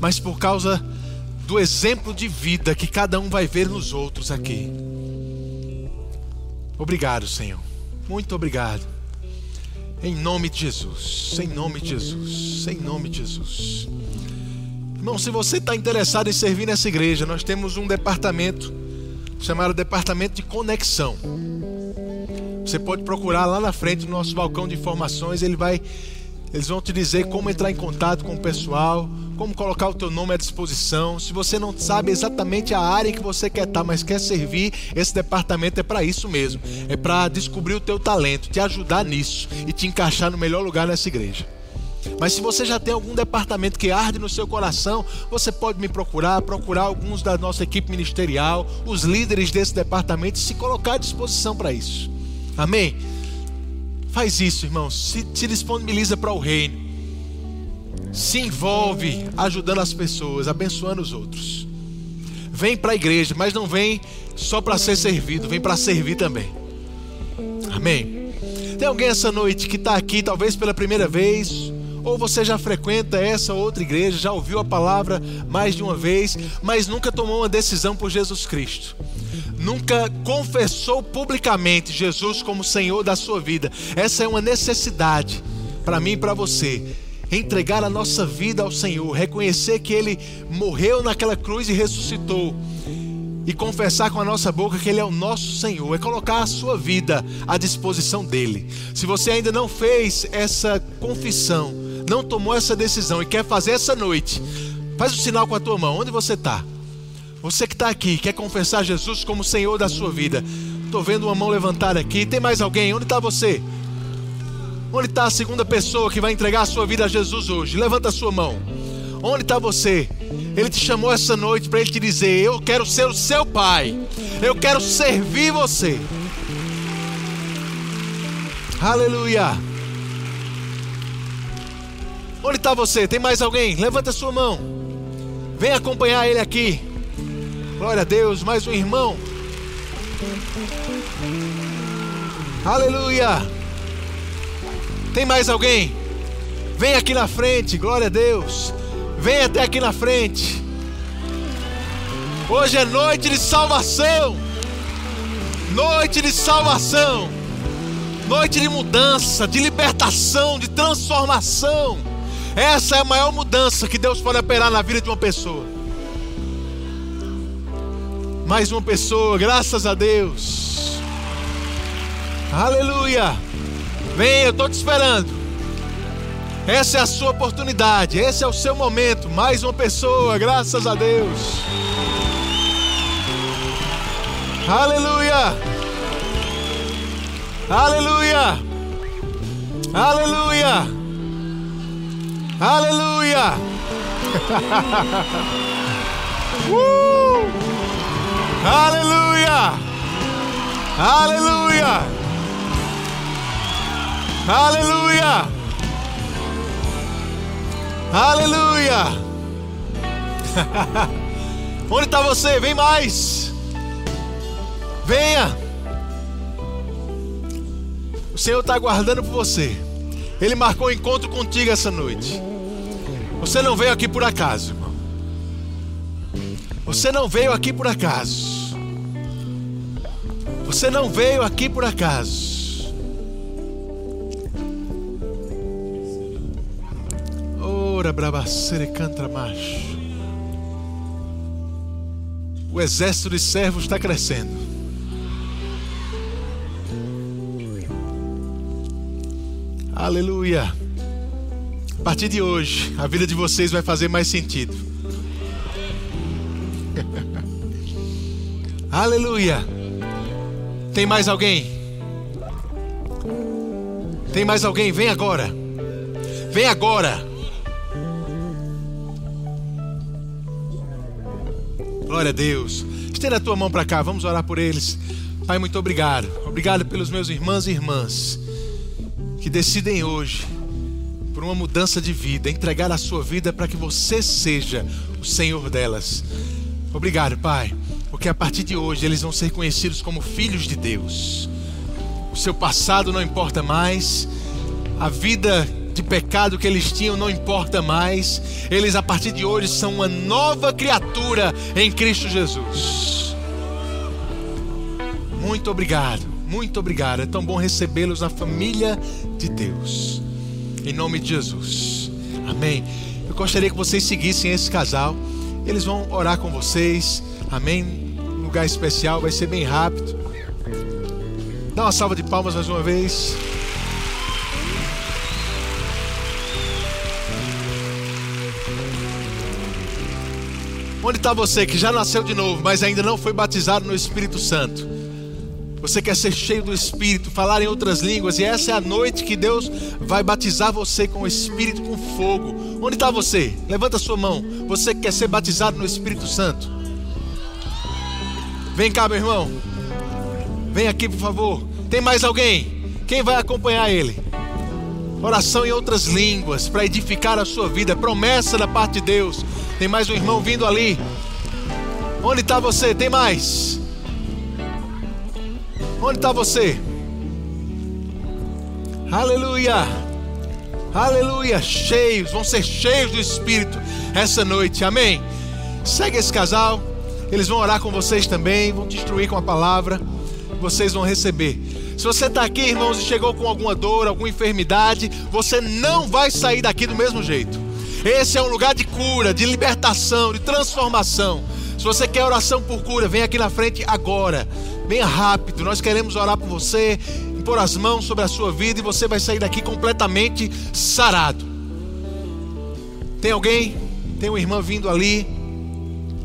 mas por causa do exemplo de vida que cada um vai ver nos outros aqui. Obrigado, Senhor. Muito obrigado. Em nome de Jesus. Em nome de Jesus. Em nome de Jesus. Irmão, se você está interessado em servir nessa igreja, nós temos um departamento chamado Departamento de Conexão. Você pode procurar lá na frente no nosso balcão de informações, ele vai eles vão te dizer como entrar em contato com o pessoal, como colocar o teu nome à disposição. Se você não sabe exatamente a área que você quer estar, mas quer servir, esse departamento é para isso mesmo. É para descobrir o teu talento, te ajudar nisso e te encaixar no melhor lugar nessa igreja. Mas se você já tem algum departamento que arde no seu coração, você pode me procurar, procurar alguns da nossa equipe ministerial, os líderes desse departamento e se colocar à disposição para isso. Amém? Faz isso, irmão. Se, se disponibiliza para o reino. Se envolve ajudando as pessoas, abençoando os outros. Vem para a igreja, mas não vem só para ser servido, vem para servir também. Amém. Tem alguém essa noite que está aqui, talvez pela primeira vez, ou você já frequenta essa outra igreja, já ouviu a palavra mais de uma vez, mas nunca tomou uma decisão por Jesus Cristo nunca confessou publicamente Jesus como Senhor da sua vida. Essa é uma necessidade para mim e para você. Entregar a nossa vida ao Senhor, reconhecer que Ele morreu naquela cruz e ressuscitou, e confessar com a nossa boca que Ele é o nosso Senhor, é colocar a sua vida à disposição dEle. Se você ainda não fez essa confissão, não tomou essa decisão e quer fazer essa noite, faz o sinal com a tua mão, onde você está? Você que está aqui, quer confessar Jesus como Senhor da sua vida. Estou vendo uma mão levantada aqui. Tem mais alguém? Onde está você? Onde está a segunda pessoa que vai entregar a sua vida a Jesus hoje? Levanta a sua mão. Onde está você? Ele te chamou essa noite para ele te dizer: Eu quero ser o seu pai. Eu quero servir você. Aleluia. Onde está você? Tem mais alguém? Levanta sua mão. Vem acompanhar ele aqui. Glória a Deus, mais um irmão. Aleluia. Tem mais alguém? Vem aqui na frente, glória a Deus. Vem até aqui na frente. Hoje é noite de salvação. Noite de salvação. Noite de mudança, de libertação, de transformação. Essa é a maior mudança que Deus pode operar na vida de uma pessoa. Mais uma pessoa, graças a Deus. Aleluia. Vem, eu estou te esperando. Essa é a sua oportunidade, esse é o seu momento. Mais uma pessoa, graças a Deus. Aleluia. Aleluia. Aleluia. Aleluia. uh! Aleluia! Aleluia! Aleluia! Aleluia! Onde está você? Vem mais! Venha! O Senhor está aguardando por você. Ele marcou um encontro contigo essa noite. Você não veio aqui por acaso. Você não veio aqui por acaso. Você não veio aqui por acaso. Ora, brabacere cantra macho. O exército de servos está crescendo. Aleluia. A partir de hoje, a vida de vocês vai fazer mais sentido. Aleluia. Tem mais alguém? Tem mais alguém? Vem agora. Vem agora. Glória a Deus. Estenda a tua mão para cá, vamos orar por eles. Pai, muito obrigado. Obrigado pelos meus irmãos e irmãs que decidem hoje por uma mudança de vida, entregar a sua vida para que você seja o Senhor delas. Obrigado, Pai, porque a partir de hoje eles vão ser conhecidos como filhos de Deus. O seu passado não importa mais, a vida de pecado que eles tinham não importa mais. Eles a partir de hoje são uma nova criatura em Cristo Jesus. Muito obrigado, muito obrigado. É tão bom recebê-los na família de Deus. Em nome de Jesus. Amém. Eu gostaria que vocês seguissem esse casal. Eles vão orar com vocês. Amém. Um lugar especial, vai ser bem rápido. Dá uma salva de palmas mais uma vez. Onde está você que já nasceu de novo, mas ainda não foi batizado no Espírito Santo? Você quer ser cheio do Espírito, falar em outras línguas, e essa é a noite que Deus vai batizar você com o Espírito, com fogo. Onde está você? Levanta sua mão. Você que quer ser batizado no Espírito Santo. Vem cá, meu irmão. Vem aqui, por favor. Tem mais alguém? Quem vai acompanhar ele? Oração em outras línguas para edificar a sua vida. Promessa da parte de Deus. Tem mais um irmão vindo ali. Onde está você? Tem mais? Onde está você? Aleluia! Aleluia! Cheios, vão ser cheios do Espírito essa noite, amém? Segue esse casal, eles vão orar com vocês também, vão destruir com a palavra, vocês vão receber. Se você está aqui, irmãos, e chegou com alguma dor, alguma enfermidade, você não vai sair daqui do mesmo jeito. Esse é um lugar de cura, de libertação, de transformação. Se você quer oração por cura, vem aqui na frente agora. Venha rápido. Nós queremos orar por você, impor as mãos sobre a sua vida e você vai sair daqui completamente sarado. Tem alguém? Tem uma irmã vindo ali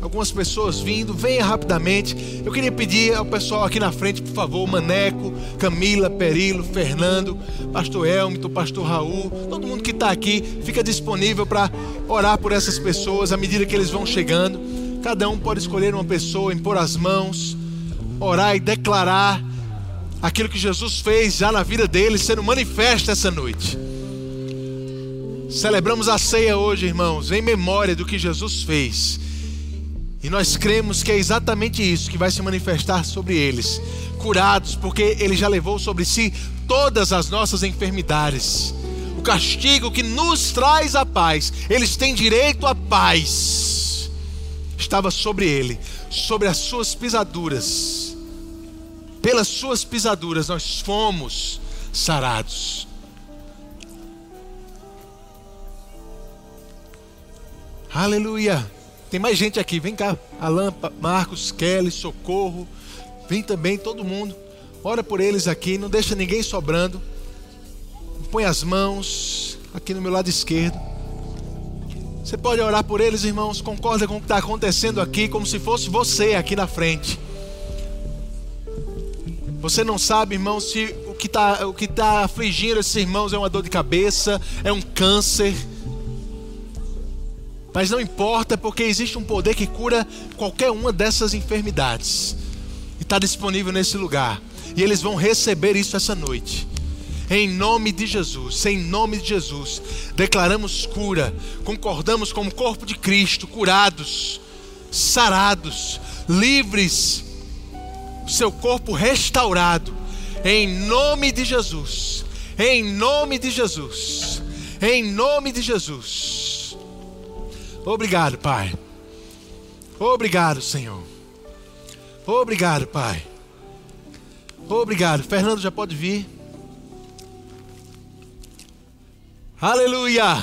algumas pessoas vindo, venha rapidamente. Eu queria pedir ao pessoal aqui na frente, por favor, Maneco, Camila, Perilo, Fernando, Pastor Elmito, Pastor Raul, todo mundo que está aqui, fica disponível para orar por essas pessoas à medida que eles vão chegando. Cada um pode escolher uma pessoa, impor as mãos, orar e declarar aquilo que Jesus fez já na vida deles, sendo manifesto essa noite. Celebramos a ceia hoje, irmãos, em memória do que Jesus fez e nós cremos que é exatamente isso que vai se manifestar sobre eles, curados, porque ele já levou sobre si todas as nossas enfermidades. O castigo que nos traz a paz, eles têm direito à paz. Estava sobre ele, sobre as suas pisaduras. Pelas suas pisaduras nós fomos sarados. Aleluia. Tem mais gente aqui. Vem cá. Alan, Marcos, Kelly, Socorro. Vem também todo mundo. Ora por eles aqui. Não deixa ninguém sobrando. Põe as mãos aqui no meu lado esquerdo. Você pode orar por eles, irmãos. Concorda com o que está acontecendo aqui, como se fosse você aqui na frente. Você não sabe, irmão, se o que está tá afligindo esses irmãos é uma dor de cabeça, é um câncer mas não importa, porque existe um poder que cura qualquer uma dessas enfermidades. E está disponível nesse lugar. E eles vão receber isso essa noite. Em nome de Jesus, em nome de Jesus, declaramos cura, concordamos como corpo de Cristo, curados, sarados, livres, seu corpo restaurado, em nome de Jesus, em nome de Jesus, em nome de Jesus. Obrigado, Pai. Obrigado, Senhor. Obrigado, Pai. Obrigado. Fernando já pode vir. Aleluia.